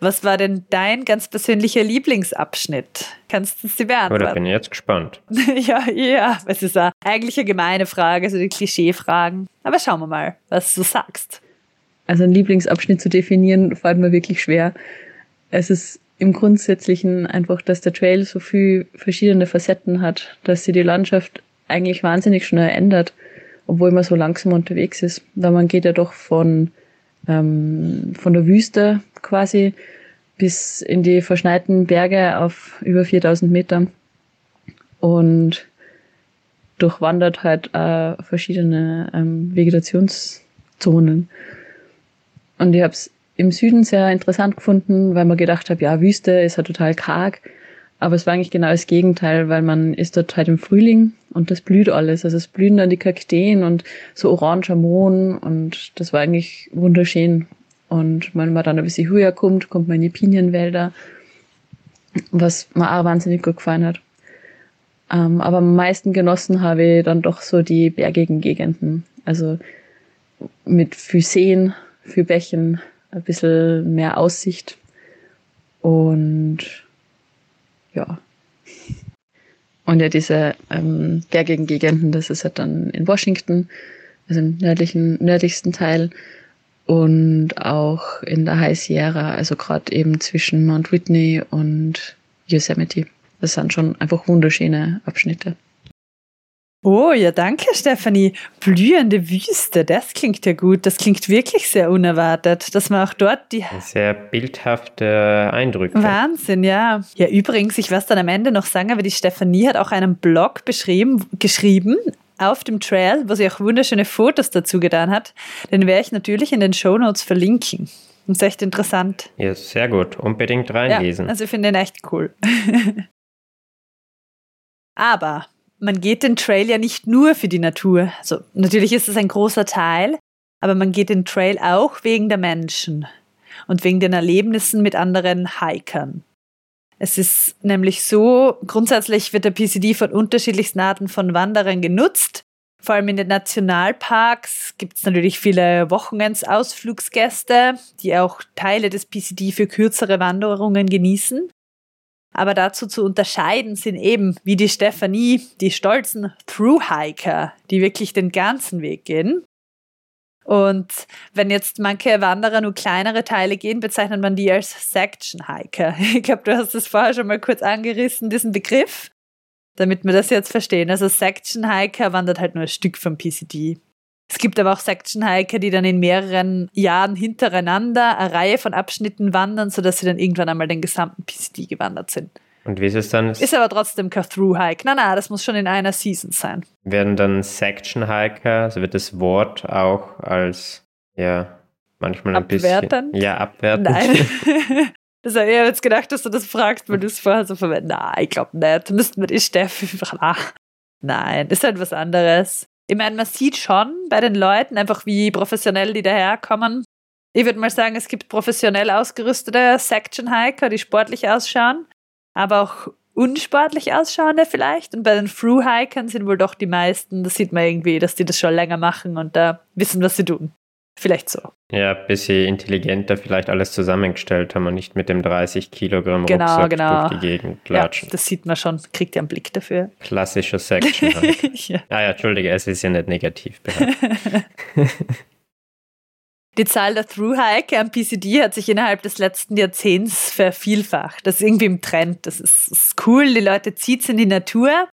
Was war denn dein ganz persönlicher Lieblingsabschnitt? Kannst du sie beantworten? Oder bin ich jetzt gespannt. ja, ja, es ist eigentlich eine gemeine Frage, so die Klischeefragen. Aber schauen wir mal, was du sagst. Also einen Lieblingsabschnitt zu definieren, fällt mir wirklich schwer. Es ist im Grundsätzlichen einfach, dass der Trail so viel verschiedene Facetten hat, dass sie die Landschaft eigentlich wahnsinnig schnell ändert, obwohl man so langsam unterwegs ist. Weil man geht ja doch von ähm, von der Wüste quasi bis in die verschneiten Berge auf über 4000 Meter und durchwandert halt äh, verschiedene ähm, Vegetationszonen. Und ich habe es im Süden sehr interessant gefunden, weil man gedacht habe, ja, Wüste ist ja total karg. Aber es war eigentlich genau das Gegenteil, weil man ist dort halt im Frühling und das blüht alles. Also es blühen dann die Kakteen und so oranger Mohn und das war eigentlich wunderschön. Und wenn man dann ein bisschen höher kommt, kommt man in die Pinienwälder, was mir auch wahnsinnig gut gefallen hat. Ähm, aber am meisten genossen habe ich dann doch so die bergigen Gegenden. Also mit viel Seen, viel Bächen, ein bisschen mehr Aussicht und ja. Und ja, diese ähm, bergigen Gegenden, das ist halt dann in Washington, also im nördlichen, nördlichsten Teil und auch in der High Sierra, also gerade eben zwischen Mount Whitney und Yosemite. Das sind schon einfach wunderschöne Abschnitte. Oh, ja, danke, Stefanie. Blühende Wüste, das klingt ja gut. Das klingt wirklich sehr unerwartet, dass man auch dort die. Sehr bildhafte Eindrücke. Wahnsinn, ja. Ja, übrigens, ich werde dann am Ende noch sagen, aber die Stefanie hat auch einen Blog beschrieben, geschrieben auf dem Trail, wo sie auch wunderschöne Fotos dazu getan hat. Den werde ich natürlich in den Show Notes verlinken. Das ist echt interessant. Ja, sehr gut. Unbedingt reinlesen. Ja, also ich finde den echt cool. aber man geht den Trail ja nicht nur für die Natur. Also natürlich ist es ein großer Teil, aber man geht den Trail auch wegen der Menschen und wegen den Erlebnissen mit anderen Hikern. Es ist nämlich so, grundsätzlich wird der PCD von unterschiedlichsten Arten von Wanderern genutzt. Vor allem in den Nationalparks gibt es natürlich viele Wochenendsausflugsgäste, die auch Teile des PCD für kürzere Wanderungen genießen. Aber dazu zu unterscheiden sind eben, wie die Stephanie, die stolzen Thru-Hiker, die wirklich den ganzen Weg gehen. Und wenn jetzt manche Wanderer nur kleinere Teile gehen, bezeichnet man die als Section Hiker. Ich glaube, du hast das vorher schon mal kurz angerissen, diesen Begriff, damit wir das jetzt verstehen. Also Section Hiker wandert halt nur ein Stück vom PCD. Es gibt aber auch Section Hiker, die dann in mehreren Jahren hintereinander eine Reihe von Abschnitten wandern, sodass sie dann irgendwann einmal den gesamten PCD gewandert sind. Und wie ist es dann? Ist aber trotzdem kein Through-Hike. Nein, nein, das muss schon in einer Season sein. Werden dann Section-Hiker, also wird das Wort auch als, ja, manchmal ein abwertend? bisschen. Ja, abwertend. Nein. Das habe ich jetzt gedacht, dass du das fragst, weil du es vorher so verwendest. Nein, ich glaube nicht. Müssten wir die Steffi einfach. Nein, ist halt was anderes. Ich meine, man sieht schon bei den Leuten einfach, wie professionell die daherkommen. Ich würde mal sagen, es gibt professionell ausgerüstete Section-Hiker, die sportlich ausschauen aber auch unsportlich ausschauende vielleicht. Und bei den Through-Hikern sind wohl doch die meisten, das sieht man irgendwie, dass die das schon länger machen und da wissen, was sie tun. Vielleicht so. Ja, ein bisschen intelligenter vielleicht alles zusammengestellt haben und nicht mit dem 30 Kilogramm genau, Rucksack genau. durch die Gegend klatschen. Ja, das sieht man schon, kriegt ihr einen Blick dafür. Klassischer Section. ja. Ah ja, entschuldige, es ist ja nicht negativ. Die Zahl der Through-Hiker am PCD hat sich innerhalb des letzten Jahrzehnts vervielfacht. Das ist irgendwie im Trend. Das ist, ist cool. Die Leute zieht in die Natur.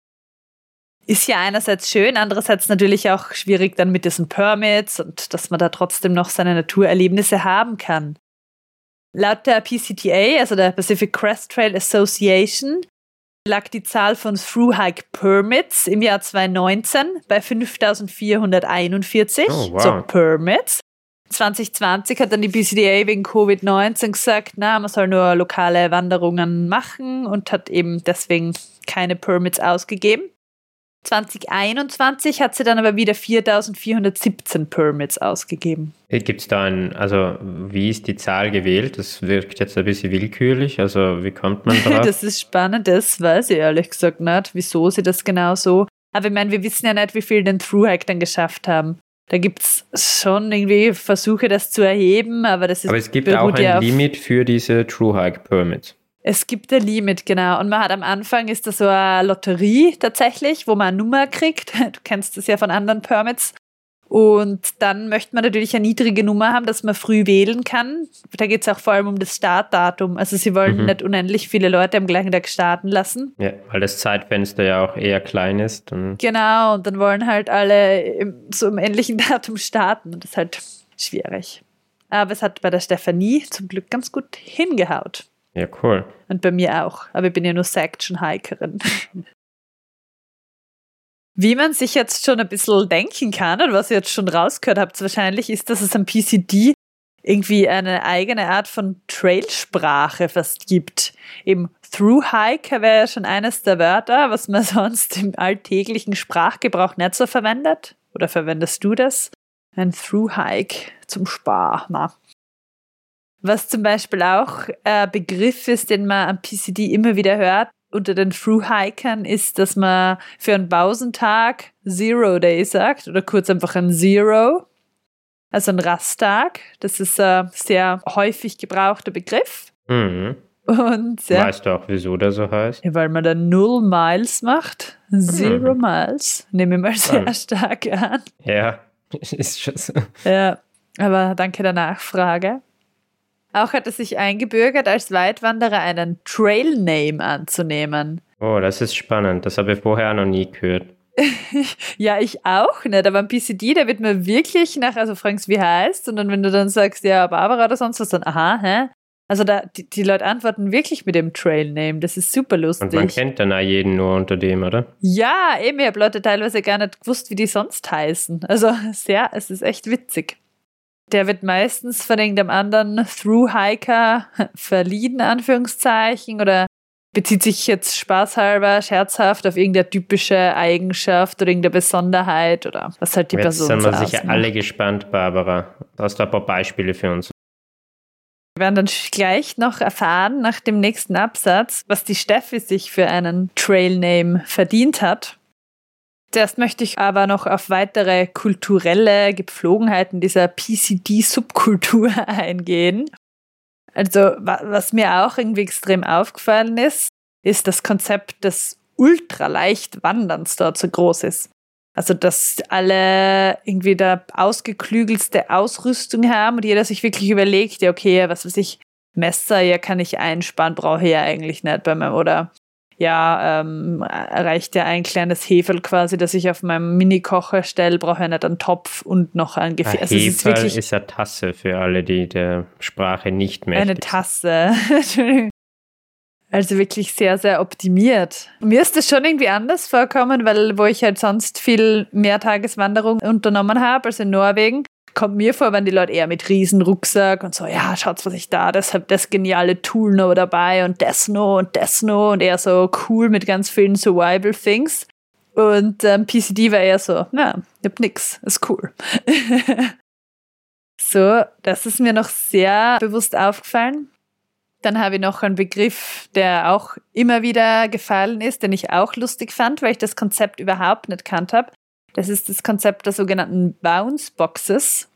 Ist ja einerseits schön, andererseits natürlich auch schwierig dann mit diesen Permits und dass man da trotzdem noch seine Naturerlebnisse haben kann. Laut der PCTA, also der Pacific Crest Trail Association, lag die Zahl von Through-Hike Permits im Jahr 2019 bei 5441. Oh, wow. So Permits. 2020 hat dann die BCDA wegen Covid-19 gesagt, na, man soll nur lokale Wanderungen machen und hat eben deswegen keine Permits ausgegeben. 2021 hat sie dann aber wieder 4417 Permits ausgegeben. Gibt es da ein, also wie ist die Zahl gewählt? Das wirkt jetzt ein bisschen willkürlich, also wie kommt man drauf? das ist spannend, das weiß ich ehrlich gesagt nicht, wieso sie das genau so. Aber ich meine, wir wissen ja nicht, wie viel den Through-Hack dann geschafft haben. Da gibt es schon irgendwie Versuche, das zu erheben, aber das ist. Aber es gibt auch ein ja Limit für diese True Hike Permits. Es gibt ein Limit, genau. Und man hat am Anfang ist das so eine Lotterie tatsächlich, wo man eine Nummer kriegt. Du kennst das ja von anderen Permits. Und dann möchte man natürlich eine niedrige Nummer haben, dass man früh wählen kann. Da geht es auch vor allem um das Startdatum. Also sie wollen mhm. nicht unendlich viele Leute am gleichen Tag starten lassen. Ja, weil das Zeitfenster ja auch eher klein ist. Und genau, und dann wollen halt alle im, so im ähnlichen Datum starten. Und das ist halt schwierig. Aber es hat bei der Stefanie zum Glück ganz gut hingehaut. Ja, cool. Und bei mir auch. Aber ich bin ja nur Section-Hikerin. Wie man sich jetzt schon ein bisschen denken kann und was ihr jetzt schon rausgehört habt, wahrscheinlich ist, dass es am PCD irgendwie eine eigene Art von Trailsprache fast gibt. Eben Through-Hiker wäre ja schon eines der Wörter, was man sonst im alltäglichen Sprachgebrauch nicht so verwendet. Oder verwendest du das? Ein Through-Hike zum Spar. Na. Was zum Beispiel auch ein Begriff ist, den man am PCD immer wieder hört, unter den Through-Hikern ist, dass man für einen Pausentag Zero Day sagt oder kurz einfach ein Zero. Also ein Rasttag. Das ist ein sehr häufig gebrauchter Begriff. Mhm. Und, ja, weißt du auch, wieso der so heißt? Weil man dann null Miles macht. Zero mhm. Miles. Nehme ich mal sehr ja. stark an. Ja, ist schon so. Ja, aber danke der Nachfrage. Auch hat es sich eingebürgert, als Weitwanderer einen Trail-Name anzunehmen. Oh, das ist spannend. Das habe ich vorher noch nie gehört. ja, ich auch nicht. Aber ein PCD, da wird mir wirklich nach, also fragst, wie heißt, und dann, wenn du dann sagst, ja, Barbara oder sonst was, dann, aha, hä? Also da, die, die Leute antworten wirklich mit dem Trail-Name. Das ist super lustig. Und man kennt dann auch jeden nur unter dem, oder? Ja, eben. Ich habe Leute teilweise gar nicht gewusst, wie die sonst heißen. Also sehr, es ist echt witzig. Der wird meistens von irgendeinem anderen Through-Hiker verliehen, Anführungszeichen, oder bezieht sich jetzt spaßhalber, scherzhaft auf irgendeine typische Eigenschaft oder irgendeine Besonderheit oder was halt die jetzt Person sind wir sicher alle gespannt, Barbara. Hast du ein paar Beispiele für uns? Wir werden dann gleich noch erfahren, nach dem nächsten Absatz, was die Steffi sich für einen Trailname verdient hat. Zuerst möchte ich aber noch auf weitere kulturelle Gepflogenheiten dieser PCD-Subkultur eingehen. Also, was mir auch irgendwie extrem aufgefallen ist, ist das Konzept des Ultraleichtwanderns dort so groß ist. Also, dass alle irgendwie da ausgeklügelste Ausrüstung haben und jeder sich wirklich überlegt, ja, okay, was weiß ich, Messer, ja, kann ich einsparen, brauche ich ja eigentlich nicht bei meinem, oder ja, ähm, reicht ja ein kleines Hefel quasi, das ich auf meinem Mini-Kocher stelle, brauche ich nicht einen Topf und noch ein Gefäß. Also Hefel ist, wirklich ist eine Tasse für alle, die der Sprache nicht mehr. Eine Tasse. Also wirklich sehr, sehr optimiert. Mir ist das schon irgendwie anders vorkommen, weil wo ich halt sonst viel Mehrtageswanderung unternommen habe, also in Norwegen, kommt mir vor, wenn die Leute eher mit Riesenrucksack und so, ja, schaut, was ich da, das habe das geniale Tool noch dabei und das noch und das noch und eher so cool mit ganz vielen Survival Things. Und ähm, PCD war eher so, na, ich hab nix, ist cool. so, das ist mir noch sehr bewusst aufgefallen. Dann habe ich noch einen Begriff, der auch immer wieder gefallen ist, den ich auch lustig fand, weil ich das Konzept überhaupt nicht kannt habe. Das ist das Konzept der sogenannten Bounce Boxes.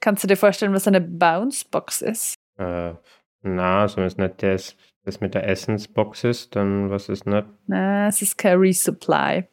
Kannst du dir vorstellen, was eine Bounce Box ist? Äh, na, es nicht das, das mit der Essensbox ist, dann was ist nicht? Na, es ist kein Resupply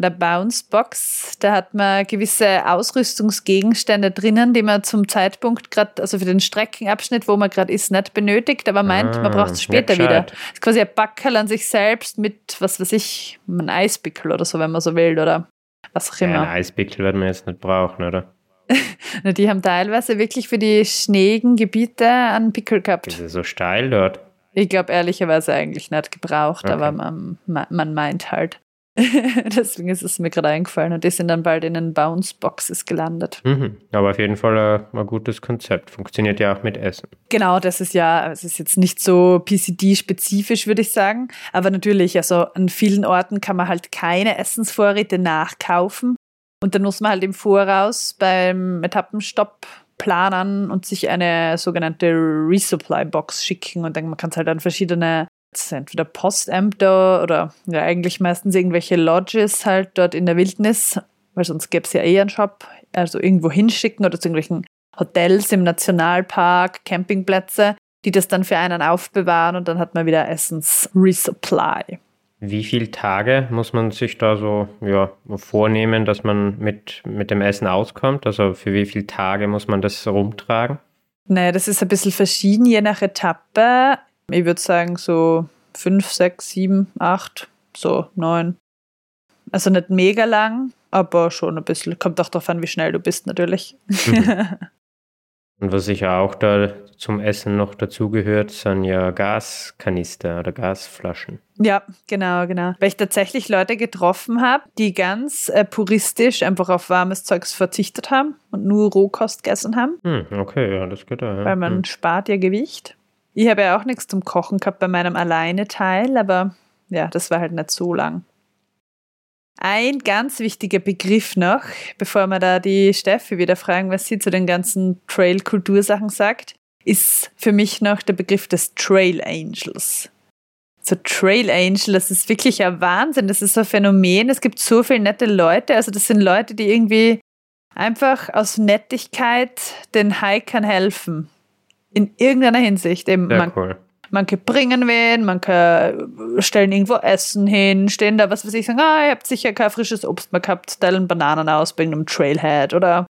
der Bounce Box, da hat man gewisse Ausrüstungsgegenstände drinnen, die man zum Zeitpunkt gerade, also für den Streckenabschnitt, wo man gerade ist, nicht benötigt, aber meint, ah, man braucht es später wieder. Das ist quasi ein Backerl an sich selbst mit, was weiß ich, einem Eispickel oder so, wenn man so will, oder was auch immer. Ja, ein Eispickel werden wir jetzt nicht brauchen, oder? die haben teilweise wirklich für die schneeigen Gebiete einen Pickel gehabt. Ist es so steil dort? Ich glaube ehrlicherweise eigentlich nicht gebraucht, okay. aber man, man meint halt. Deswegen ist es mir gerade eingefallen und die sind dann bald in den Bounce-Boxes gelandet. Mhm. Aber auf jeden Fall ein, ein, gutes Konzept. Funktioniert ja auch mit Essen. Genau, das ist ja, es ist jetzt nicht so PCD-spezifisch, würde ich sagen. Aber natürlich, also an vielen Orten kann man halt keine Essensvorräte nachkaufen. Und dann muss man halt im Voraus beim Etappenstopp planen und sich eine sogenannte Resupply-Box schicken. Und dann man kann es halt an verschiedene entweder Postämter oder ja eigentlich meistens irgendwelche Lodges halt dort in der Wildnis, weil sonst gäbe es ja eh einen Shop, also irgendwo hinschicken oder zu irgendwelchen Hotels im Nationalpark, Campingplätze, die das dann für einen aufbewahren und dann hat man wieder Essens-Resupply. Wie viele Tage muss man sich da so ja, vornehmen, dass man mit, mit dem Essen auskommt? Also für wie viele Tage muss man das rumtragen? Naja, das ist ein bisschen verschieden, je nach Etappe. Ich würde sagen so fünf, sechs, sieben, acht, so neun. Also nicht mega lang, aber schon ein bisschen. Kommt auch darauf an, wie schnell du bist, natürlich. Mhm. Und was sicher auch da zum Essen noch dazugehört, sind ja Gaskanister oder Gasflaschen. Ja, genau, genau. Weil ich tatsächlich Leute getroffen habe, die ganz äh, puristisch einfach auf warmes Zeugs verzichtet haben und nur Rohkost gegessen haben. Hm, okay, ja, das geht auch. Ja. Weil man hm. spart ja Gewicht. Ich habe ja auch nichts zum Kochen gehabt bei meinem Alleine-Teil, aber ja, das war halt nicht so lang. Ein ganz wichtiger Begriff noch, bevor wir da die Steffi wieder fragen, was sie zu den ganzen Trail-Kultursachen sagt, ist für mich noch der Begriff des Trail Angels. So Trail Angel, das ist wirklich ein Wahnsinn, das ist so ein Phänomen. Es gibt so viele nette Leute, also das sind Leute, die irgendwie einfach aus Nettigkeit den Hikern helfen in irgendeiner Hinsicht. Eben, Sehr man, cool. Manche bringen wen, manche stellen irgendwo Essen hin, stehen da, was weiß ich, sagen, ah, ihr habt sicher kein frisches Obst mehr gehabt, teilen Bananen aus bei einem Trailhead oder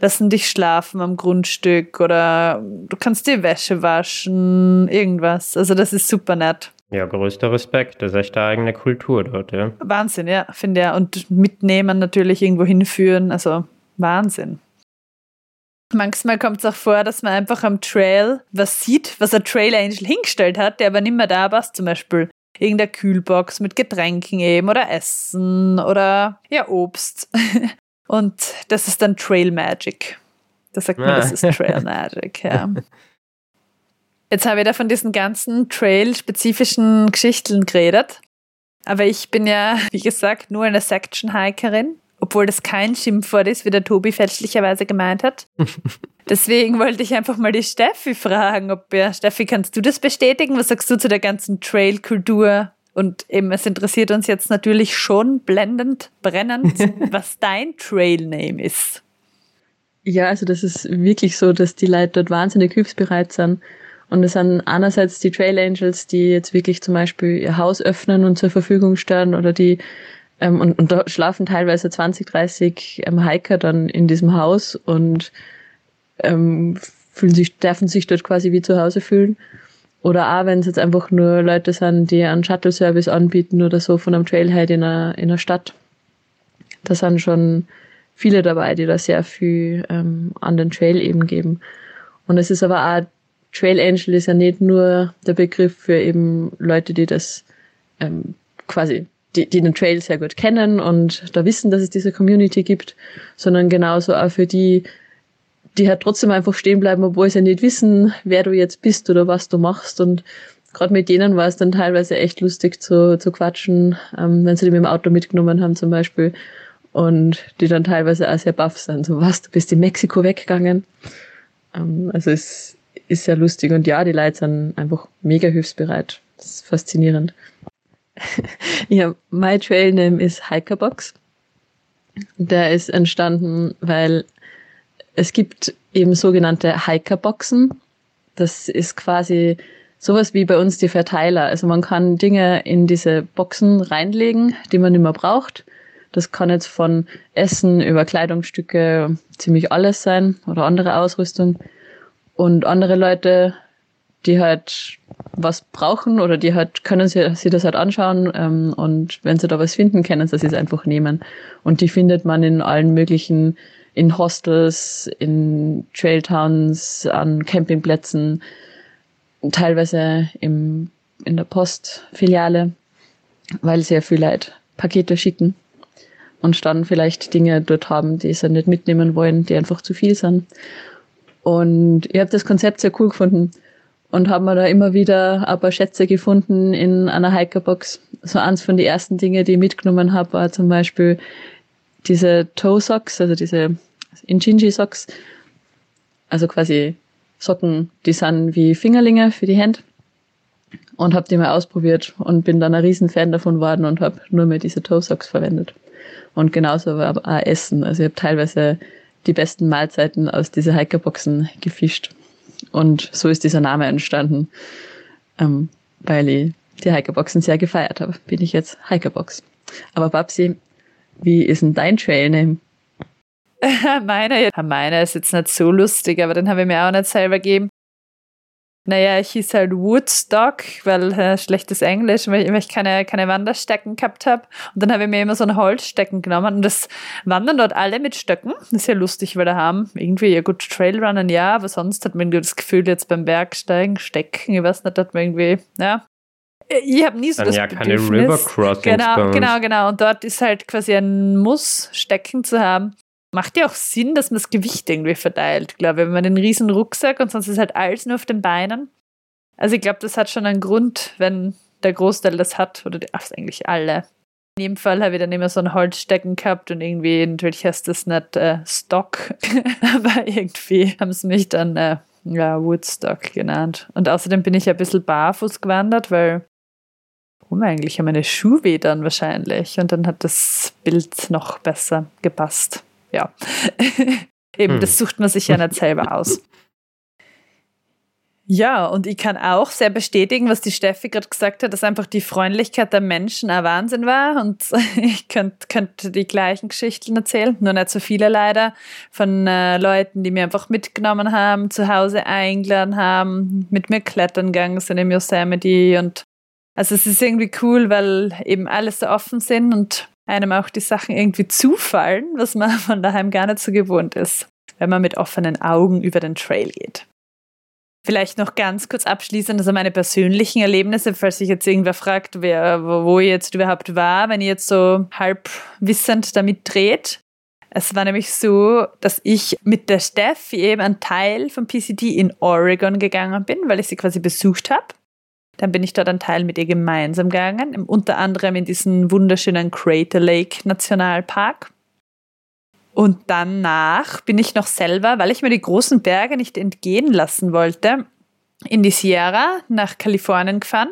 lassen dich schlafen am Grundstück oder du kannst die Wäsche waschen, irgendwas. Also das ist super nett. Ja, größter Respekt. Das ist echt eine eigene Kultur dort, ja. Wahnsinn, ja, finde ich. Und mitnehmen natürlich irgendwo hinführen. Also Wahnsinn. Manchmal kommt es auch vor, dass man einfach am Trail was sieht, was ein Trail Angel hingestellt hat, der aber nicht mehr da passt. Zum Beispiel irgendeine Kühlbox mit Getränken eben oder Essen oder ja, Obst. Und das ist dann Trail Magic. Da sagt man, das ist Trail Magic, ja. Jetzt habe ich da von diesen ganzen Trail-spezifischen Geschichten geredet. Aber ich bin ja, wie gesagt, nur eine Section-Hikerin obwohl das kein Schimpfwort ist, wie der Tobi fälschlicherweise gemeint hat. Deswegen wollte ich einfach mal die Steffi fragen, ob ja, Steffi, kannst du das bestätigen? Was sagst du zu der ganzen Trail-Kultur? Und eben, es interessiert uns jetzt natürlich schon blendend, brennend, was dein Trail-Name ist. Ja, also das ist wirklich so, dass die Leute dort wahnsinnig hilfsbereit sind. Und es sind einerseits die Trail Angels, die jetzt wirklich zum Beispiel ihr Haus öffnen und zur Verfügung stellen oder die ähm, und, und da schlafen teilweise 20, 30 ähm, Hiker dann in diesem Haus und ähm, fühlen sich, dürfen sich dort quasi wie zu Hause fühlen. Oder auch, wenn es jetzt einfach nur Leute sind, die einen Shuttle-Service anbieten oder so von einem Trailhead in einer, in einer Stadt. Da sind schon viele dabei, die da sehr viel ähm, an den Trail eben geben. Und es ist aber auch, Trail Angel ist ja nicht nur der Begriff für eben Leute, die das ähm, quasi die, die den Trail sehr gut kennen und da wissen, dass es diese Community gibt, sondern genauso auch für die, die halt trotzdem einfach stehen bleiben, obwohl sie nicht wissen, wer du jetzt bist oder was du machst. Und gerade mit denen war es dann teilweise echt lustig zu, zu quatschen, ähm, wenn sie die mit dem Auto mitgenommen haben zum Beispiel. Und die dann teilweise auch sehr baff sind. So, was, du bist in Mexiko weggegangen? Ähm, also es ist sehr lustig. Und ja, die Leute sind einfach mega hilfsbereit. Das ist faszinierend. ja, my Trail Name ist Hikerbox. Der ist entstanden, weil es gibt eben sogenannte Hikerboxen. Das ist quasi sowas wie bei uns die Verteiler. Also man kann Dinge in diese Boxen reinlegen, die man immer braucht. Das kann jetzt von Essen über Kleidungsstücke ziemlich alles sein oder andere Ausrüstung. Und andere Leute die halt was brauchen oder die halt können sie, sie das halt anschauen ähm, und wenn sie da was finden, können sie es einfach nehmen. Und die findet man in allen möglichen, in Hostels, in Trailtowns, an Campingplätzen, teilweise im, in der Postfiliale, weil sehr viele Leute Pakete schicken und dann vielleicht Dinge dort haben, die sie nicht mitnehmen wollen, die einfach zu viel sind. Und ich habe das Konzept sehr cool gefunden und haben wir da immer wieder ein paar Schätze gefunden in einer Hikerbox. So eins von den ersten Dinge, die ich mitgenommen habe, war zum Beispiel diese Toe Socks, also diese Inchinji Socks, also quasi Socken, die sind wie Fingerlinge für die Hände und habe die mal ausprobiert und bin dann ein Riesenfan davon geworden und habe nur mehr diese Toe Socks verwendet. Und genauso war auch Essen. Also ich habe teilweise die besten Mahlzeiten aus diese Hikerboxen gefischt. Und so ist dieser Name entstanden, ähm, weil ich die Hikerboxen sehr gefeiert habe. Bin ich jetzt Hikerbox. Aber Babsi, wie ist denn dein Trailname? Meiner, meiner ist jetzt nicht so lustig, aber den habe ich mir auch nicht selber gegeben. Naja, ich hieß halt Woodstock, weil äh, schlechtes Englisch, weil ich, weil ich keine, keine Wanderstecken gehabt habe. Und dann habe ich mir immer so ein Holzstecken genommen und das wandern dort alle mit Stöcken. Das ist ja lustig, weil da haben irgendwie, ja gut, Trailrunnen ja, aber sonst hat man das Gefühl, jetzt beim Bergsteigen, Stecken, ich weiß nicht, hat man irgendwie, ja. Ich habe nie so dann das ja keine Bedürfnis. River Crossings Genau, genau, genau. Und dort ist halt quasi ein Muss, Stecken zu haben. Macht ja auch Sinn, dass man das Gewicht irgendwie verteilt, glaube ich. Wenn man den riesen Rucksack und sonst ist halt alles nur auf den Beinen. Also ich glaube, das hat schon einen Grund, wenn der Großteil das hat, oder die, ach, eigentlich alle. In jedem Fall habe ich dann immer so ein Holzstecken gehabt und irgendwie, natürlich heißt das nicht äh, Stock, aber irgendwie haben sie mich dann äh, ja, Woodstock genannt. Und außerdem bin ich ein bisschen barfuß gewandert, weil warum eigentlich? Ja, meine Schuhe weh dann wahrscheinlich. Und dann hat das Bild noch besser gepasst. Ja. Eben, Hm. das sucht man sich ja nicht selber aus. Ja, und ich kann auch sehr bestätigen, was die Steffi gerade gesagt hat, dass einfach die Freundlichkeit der Menschen ein Wahnsinn war. Und ich könnte könnt die gleichen Geschichten erzählen, nur nicht so viele leider, von äh, Leuten, die mir einfach mitgenommen haben, zu Hause eingeladen haben, mit mir klettern gegangen sind im Yosemite. Und also es ist irgendwie cool, weil eben alles so offen sind und einem auch die Sachen irgendwie zufallen, was man von daheim gar nicht so gewohnt ist, wenn man mit offenen Augen über den Trail geht. Vielleicht noch ganz kurz abschließend, also meine persönlichen Erlebnisse, falls sich jetzt irgendwer fragt, wer, wo ich jetzt überhaupt war, wenn ich jetzt so halb wissend damit dreht. Es war nämlich so, dass ich mit der Steffi eben einen Teil vom PCD in Oregon gegangen bin, weil ich sie quasi besucht habe. Dann bin ich dort einen Teil mit ihr gemeinsam gegangen, unter anderem in diesen wunderschönen Crater Lake Nationalpark. Und danach bin ich noch selber, weil ich mir die großen Berge nicht entgehen lassen wollte, in die Sierra nach Kalifornien gefahren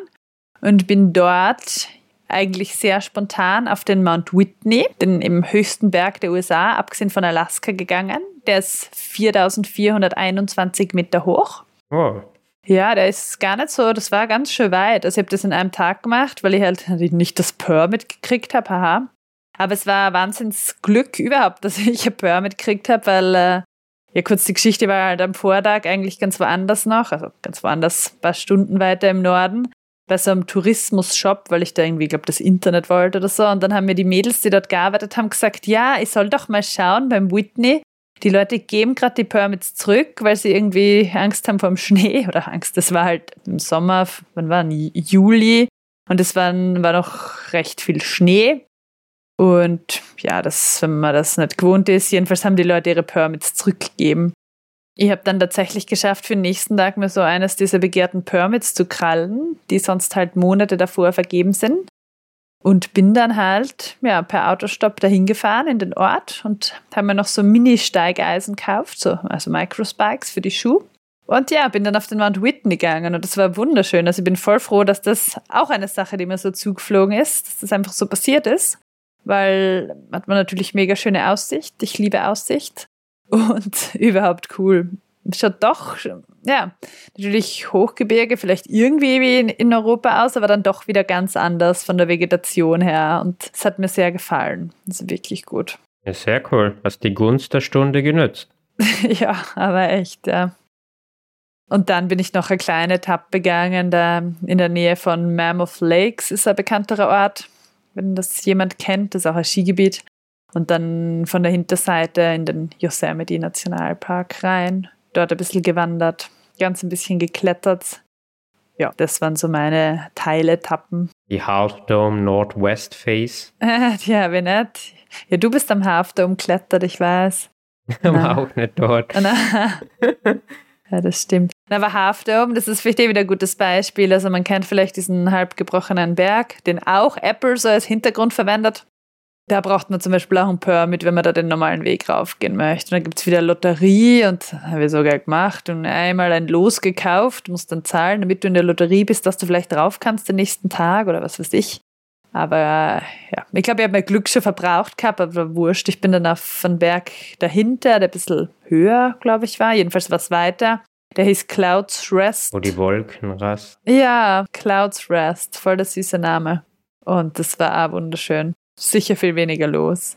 und bin dort eigentlich sehr spontan auf den Mount Whitney, den im höchsten Berg der USA, abgesehen von Alaska, gegangen. Der ist 4421 Meter hoch. Oh. Ja, der ist gar nicht so, das war ganz schön weit. Also ich habe das in einem Tag gemacht, weil ich halt nicht das Permit gekriegt habe, haha. Aber es war wahnsinns Glück überhaupt, dass ich ein Permit gekriegt habe, weil äh, ja kurz die Geschichte war halt am Vortag eigentlich ganz woanders noch, also ganz woanders, ein paar Stunden weiter im Norden bei so einem Tourismus-Shop, weil ich da irgendwie, glaube das Internet wollte oder so. Und dann haben mir die Mädels, die dort gearbeitet haben, gesagt, ja, ich soll doch mal schauen beim Whitney. Die Leute geben gerade die Permits zurück, weil sie irgendwie Angst haben vor dem Schnee oder Angst. Das war halt im Sommer, wann war Juli und es war, war noch recht viel Schnee. Und ja, das, wenn man das nicht gewohnt ist, jedenfalls haben die Leute ihre Permits zurückgegeben. Ich habe dann tatsächlich geschafft, für den nächsten Tag mir so eines dieser begehrten Permits zu krallen, die sonst halt Monate davor vergeben sind. Und bin dann halt ja, per Autostopp dahin gefahren in den Ort und habe mir noch so Mini-Steigeisen gekauft, so, also Microspikes für die Schuhe. Und ja, bin dann auf den Mount Whitney gegangen und das war wunderschön. Also ich bin voll froh, dass das auch eine Sache, die mir so zugeflogen ist, dass das einfach so passiert ist, weil hat man natürlich mega schöne Aussicht. Ich liebe Aussicht und überhaupt cool. Schaut doch, ja, natürlich Hochgebirge, vielleicht irgendwie wie in, in Europa aus, aber dann doch wieder ganz anders von der Vegetation her. Und es hat mir sehr gefallen. Also wirklich gut. Ja, sehr cool. Hast die Gunst der Stunde genützt. ja, aber echt, ja. Und dann bin ich noch eine kleine Etappe gegangen, da in der Nähe von Mammoth Lakes ist ein bekannterer Ort. Wenn das jemand kennt, das ist auch ein Skigebiet. Und dann von der Hinterseite in den Yosemite Nationalpark rein, dort ein bisschen gewandert, ganz ein bisschen geklettert. Ja, das waren so meine Teiletappen. Die Half Dome Northwest Face. die habe ich nicht. Ja, du bist am Half Dome klettert, ich weiß. Aber auch nicht dort. ja, das stimmt. Aber Half Dome, das ist vielleicht eh wieder ein gutes Beispiel. Also man kennt vielleicht diesen halb gebrochenen Berg, den auch Apple so als Hintergrund verwendet. Da braucht man zum Beispiel auch ein Permit, wenn man da den normalen Weg raufgehen möchte. Und dann gibt es wieder Lotterie und haben wir sogar gemacht und einmal ein Los gekauft, musst dann zahlen, damit du in der Lotterie bist, dass du vielleicht drauf kannst den nächsten Tag oder was weiß ich. Aber ja, ich glaube, ich habe mein Glück schon verbraucht gehabt, aber wurscht. Ich bin dann auf einen Berg dahinter, der ein bisschen höher, glaube ich, war. Jedenfalls was weiter. Der hieß Clouds Rest. Wo die Wolken rast. Ja, Clouds Rest. Voll der süße Name. Und das war auch wunderschön sicher viel weniger los.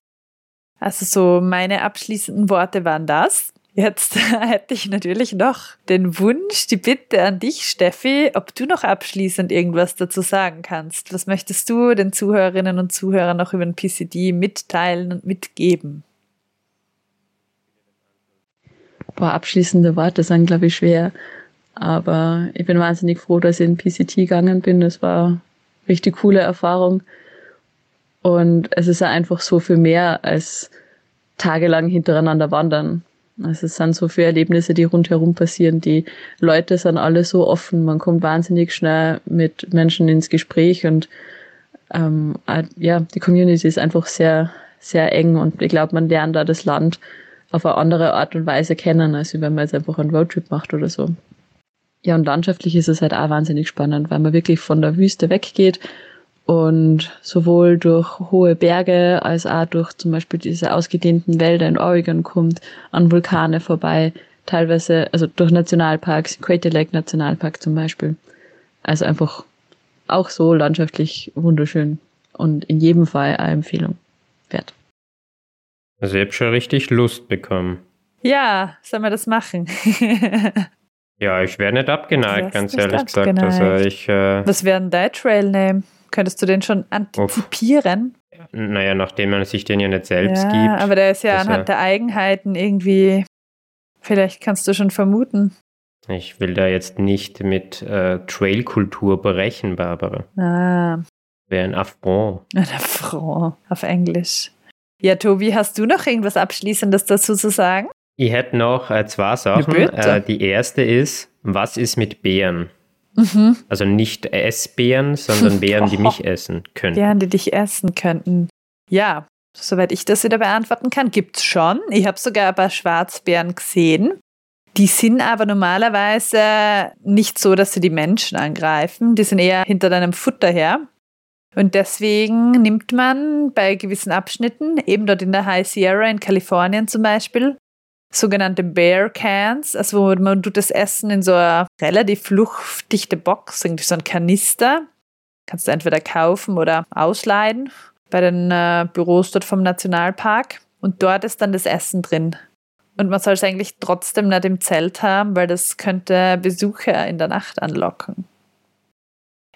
Also so meine abschließenden Worte waren das. Jetzt hätte ich natürlich noch den Wunsch, die Bitte an dich, Steffi, ob du noch abschließend irgendwas dazu sagen kannst. Was möchtest du den Zuhörerinnen und Zuhörern noch über den PCD mitteilen und mitgeben? Boah, abschließende Worte sind, glaube ich, schwer. Aber ich bin wahnsinnig froh, dass ich in PCT gegangen bin. Das war eine richtig coole Erfahrung. Und es ist ja einfach so viel mehr als tagelang hintereinander wandern. Also es sind so viele Erlebnisse, die rundherum passieren. Die Leute sind alle so offen. Man kommt wahnsinnig schnell mit Menschen ins Gespräch und ähm, ja, die Community ist einfach sehr, sehr eng und ich glaube, man lernt da das Land auf eine andere Art und Weise kennen, als wenn man jetzt einfach einen Roadtrip macht oder so. Ja, und landschaftlich ist es halt auch wahnsinnig spannend, weil man wirklich von der Wüste weggeht und sowohl durch hohe Berge als auch durch zum Beispiel diese ausgedehnten Wälder in Oregon kommt, an Vulkane vorbei, teilweise, also durch Nationalparks, Crater Lake Nationalpark zum Beispiel. Also einfach auch so landschaftlich wunderschön und in jedem Fall eine Empfehlung wert. Also ich habe schon richtig Lust bekommen. Ja, sollen wir das machen? ja, ich wäre nicht abgeneigt, ganz ehrlich gesagt. Also ich, äh, Was wäre denn dein Trailname? Könntest du den schon antizipieren? Uff. Naja, nachdem man sich den ja nicht selbst ja, gibt. Aber der ist ja anhand er, der Eigenheiten irgendwie, vielleicht kannst du schon vermuten. Ich will da jetzt nicht mit äh, Trailkultur brechen, Barbara. Ah. Wäre ein Affront. Ein Affront auf Englisch. Ja, Tobi, hast du noch irgendwas Abschließendes dazu zu sagen? Ich hätte noch äh, zwei Sachen. Äh, die erste ist, was ist mit Bären? Mhm. Also nicht Essbären, sondern Bären, die mich essen könnten. Bären, die dich essen könnten. Ja, soweit ich das wieder beantworten kann, gibt es schon. Ich habe sogar ein paar Schwarzbären gesehen. Die sind aber normalerweise nicht so, dass sie die Menschen angreifen. Die sind eher hinter deinem Futter her. Und deswegen nimmt man bei gewissen Abschnitten, eben dort in der High Sierra in Kalifornien zum Beispiel, sogenannte Bear Cans, also wo man tut das Essen in so eine relativ luftdichte Box, irgendwie so ein Kanister. Kannst du entweder kaufen oder ausleihen bei den äh, Büros dort vom Nationalpark. Und dort ist dann das Essen drin. Und man soll es eigentlich trotzdem nicht im Zelt haben, weil das könnte Besucher in der Nacht anlocken.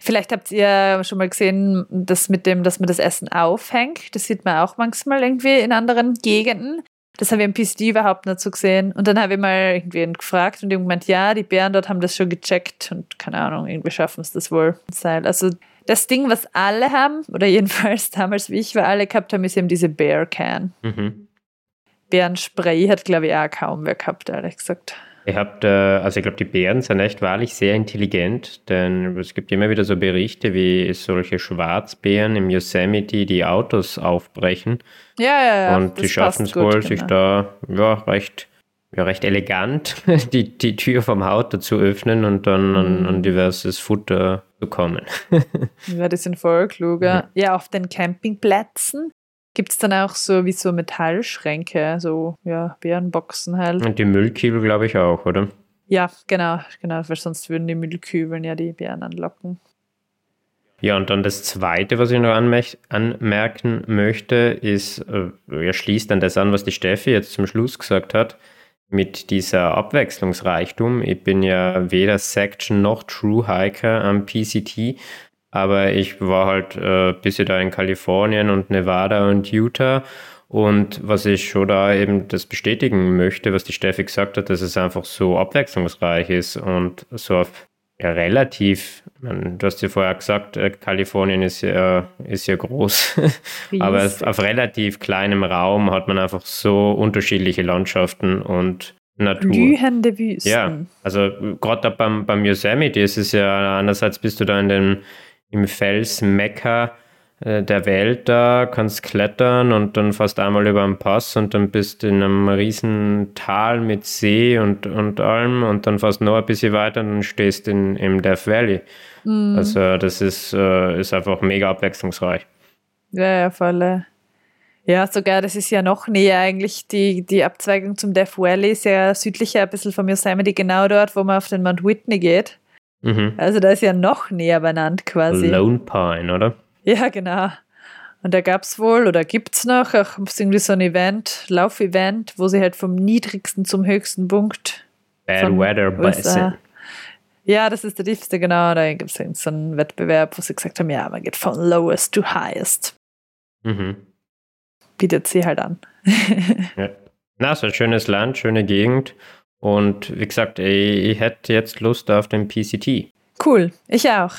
Vielleicht habt ihr schon mal gesehen, das mit dem, dass man das Essen aufhängt. Das sieht man auch manchmal irgendwie in anderen Gegenden. Das habe ich im PCD überhaupt nicht so gesehen. Und dann habe ich mal irgendwen gefragt und irgendwann ja, die Bären dort haben das schon gecheckt und keine Ahnung, irgendwie schaffen es das wohl. Also das Ding, was alle haben, oder jedenfalls damals, wie ich wir alle gehabt haben, ist eben diese Bear Can. Mhm. Bärenspray hat, glaube ich, auch kaum wer gehabt, ehrlich gesagt. Ihr habt, also ich glaube, die Bären sind echt wahrlich sehr intelligent, denn es gibt immer wieder so Berichte, wie solche Schwarzbären im Yosemite die Autos aufbrechen. Ja, ja, ja. Und die schaffen es wohl, genau. sich da ja, recht, ja, recht elegant die, die Tür vom Auto zu öffnen und dann mhm. an, an, diverses Futter zu kommen. ja, die sind voll kluger. Mhm. Ja, auf den Campingplätzen Gibt es dann auch so wie so Metallschränke, so ja, Bärenboxen halt. Und die Müllkübel, glaube ich, auch, oder? Ja, genau, genau, weil sonst würden die Müllkübeln ja die Bären anlocken. Ja, und dann das Zweite, was ich noch anmerken möchte, ist, äh, er schließt dann das an, was die Steffi jetzt zum Schluss gesagt hat, mit dieser Abwechslungsreichtum. Ich bin ja weder Section noch True Hiker am PCT, aber ich war halt äh, bisher da in Kalifornien und Nevada und Utah. Und was ich schon da eben das bestätigen möchte, was die Steffi gesagt hat, dass es einfach so abwechslungsreich ist und so auf ja, relativ, man, du hast ja vorher gesagt, äh, Kalifornien ist ja, ist ja groß, aber auf relativ kleinem Raum hat man einfach so unterschiedliche Landschaften und Natur. Blühende Wüsten. Ja, also gerade beim, beim Yosemite ist es ja, einerseits bist du da in den im Felsmekka äh, der Welt da, kannst klettern und dann fast einmal über einen Pass und dann bist du in einem riesen Tal mit See und, und allem und dann fast noch ein bisschen weiter und dann stehst du in, im Death Valley. Mhm. Also das ist, äh, ist einfach mega abwechslungsreich. Ja, ja, voll. Ja, sogar, das ist ja noch näher eigentlich, die, die Abzweigung zum Death Valley ja südlicher, ein bisschen von Yosemite, genau dort, wo man auf den Mount Whitney geht. Mhm. Also da ist ja noch näher benannt quasi. Lone Pine, oder? Ja, genau. Und da gab es wohl oder gibt es noch auch irgendwie so ein Event, Laufevent, wo sie halt vom niedrigsten zum höchsten Punkt. Bad Weather Basin. Ja, das ist der tiefste, genau. Da gibt es so einen Wettbewerb, wo sie gesagt haben, ja, man geht von lowest to highest. Mhm. Bietet sie halt an. ja. Na, so ein schönes Land, schöne Gegend. Und wie gesagt, ich, ich hätte jetzt Lust auf den PCT. Cool, ich auch.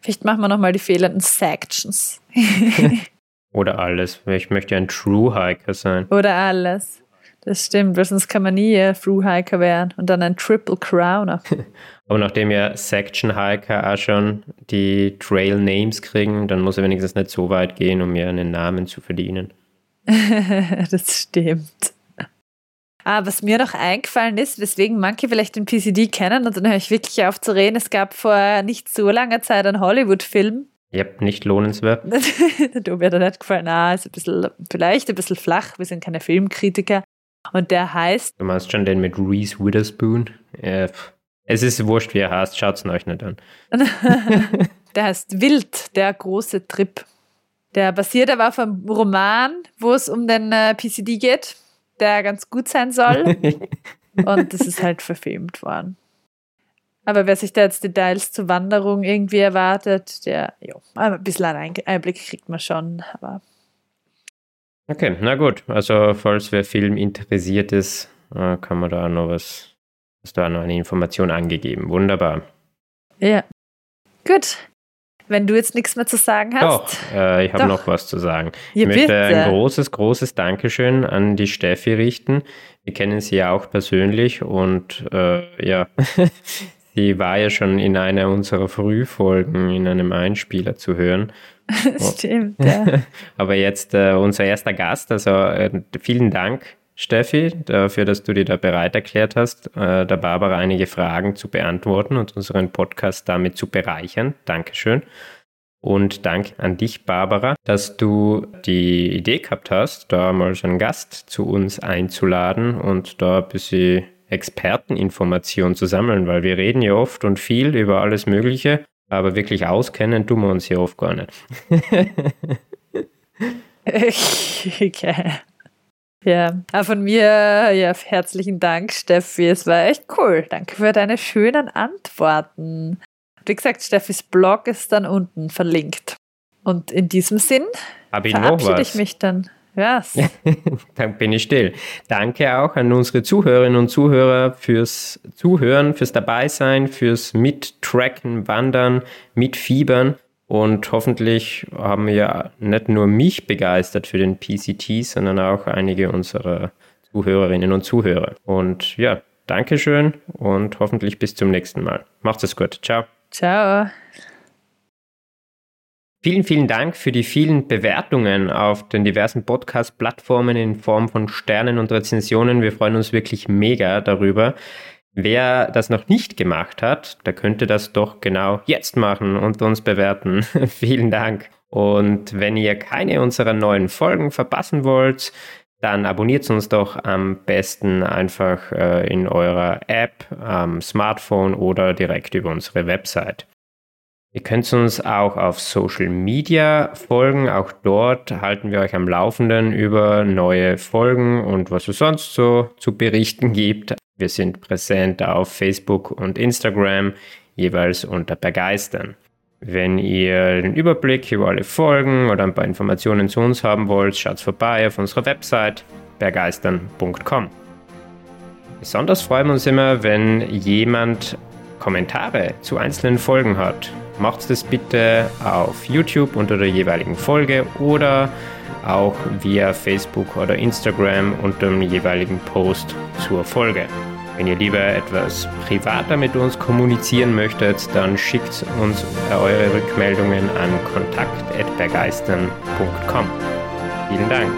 Vielleicht machen wir nochmal die fehlenden Sections. Oder alles. Ich möchte ein True Hiker sein. Oder alles. Das stimmt, weil sonst kann man nie ein True Hiker werden und dann ein Triple Crowner. Aber nachdem ja Section Hiker auch schon die Trail Names kriegen, dann muss er wenigstens nicht so weit gehen, um mir einen Namen zu verdienen. das stimmt. Ah, was mir noch eingefallen ist, weswegen manche vielleicht den PCD kennen, und dann höre ich wirklich auf zu reden, es gab vor nicht so langer Zeit einen Hollywood-Film. Ja, nicht lohnenswert. du mir da nicht gefallen. Ah, ist ein bisschen, vielleicht ein bisschen flach, wir sind keine Filmkritiker. Und der heißt. Du meinst schon den mit Reese Witherspoon? Ja, es ist wurscht, wie er heißt, schaut's euch nicht an. der heißt Wild, der große Trip. Der basiert aber auf einem Roman, wo es um den äh, PCD geht der ganz gut sein soll. und das ist halt verfilmt worden. Aber wer sich da jetzt Details zur Wanderung irgendwie erwartet, der, jo, ein bisschen einen Einblick kriegt man schon, aber. Okay, na gut. Also, falls wer Film interessiert ist, äh, kann man da noch was, ist da noch eine Information angegeben. Wunderbar. Ja. Gut. Wenn du jetzt nichts mehr zu sagen hast. Doch, äh, ich habe noch was zu sagen. Ja, ich möchte bitte. ein großes, großes Dankeschön an die Steffi richten. Wir kennen sie ja auch persönlich und äh, ja, Sie war ja schon in einer unserer Frühfolgen in einem Einspieler zu hören. Stimmt, ja. Aber jetzt äh, unser erster Gast, also äh, vielen Dank, Steffi, dafür, dass du dir da bereit erklärt hast, äh, der Barbara einige Fragen zu beantworten und unseren Podcast damit zu bereichern. Dankeschön. Und Dank an dich, Barbara, dass du die Idee gehabt hast, da mal so einen Gast zu uns einzuladen und da ein bisschen Experteninformation zu sammeln, weil wir reden ja oft und viel über alles Mögliche, aber wirklich auskennen tun wir uns hier oft gar nicht. okay. Ja, von mir ja herzlichen Dank, Steffi. Es war echt cool. Danke für deine schönen Antworten. Wie gesagt, Steffis Blog ist dann unten verlinkt. Und in diesem Sinn Hab ich verabschiede ich mich dann. Yes. Dann bin ich still. Danke auch an unsere Zuhörerinnen und Zuhörer fürs Zuhören, fürs Dabeisein, fürs Mittracken, Wandern, Mitfiebern. Und hoffentlich haben wir nicht nur mich begeistert für den PCT, sondern auch einige unserer Zuhörerinnen und Zuhörer. Und ja, Dankeschön und hoffentlich bis zum nächsten Mal. Macht's es gut. Ciao. Ciao. Vielen, vielen Dank für die vielen Bewertungen auf den diversen Podcast-Plattformen in Form von Sternen und Rezensionen. Wir freuen uns wirklich mega darüber. Wer das noch nicht gemacht hat, der könnte das doch genau jetzt machen und uns bewerten. Vielen Dank. Und wenn ihr keine unserer neuen Folgen verpassen wollt, dann abonniert uns doch am besten einfach äh, in eurer App, am Smartphone oder direkt über unsere Website. Ihr könnt uns auch auf Social Media folgen. Auch dort halten wir euch am Laufenden über neue Folgen und was es sonst so zu berichten gibt. Wir sind präsent auf Facebook und Instagram, jeweils unter Begeistern. Wenn ihr den Überblick über alle Folgen oder ein paar Informationen zu uns haben wollt, schaut vorbei auf unserer Website begeistern.com. Besonders freuen wir uns immer, wenn jemand Kommentare zu einzelnen Folgen hat macht es bitte auf YouTube unter der jeweiligen Folge oder auch via Facebook oder Instagram unter dem jeweiligen Post zur Folge. Wenn ihr lieber etwas privater mit uns kommunizieren möchtet, dann schickt uns eure Rückmeldungen an kontakt.begeistern.com. Vielen Dank.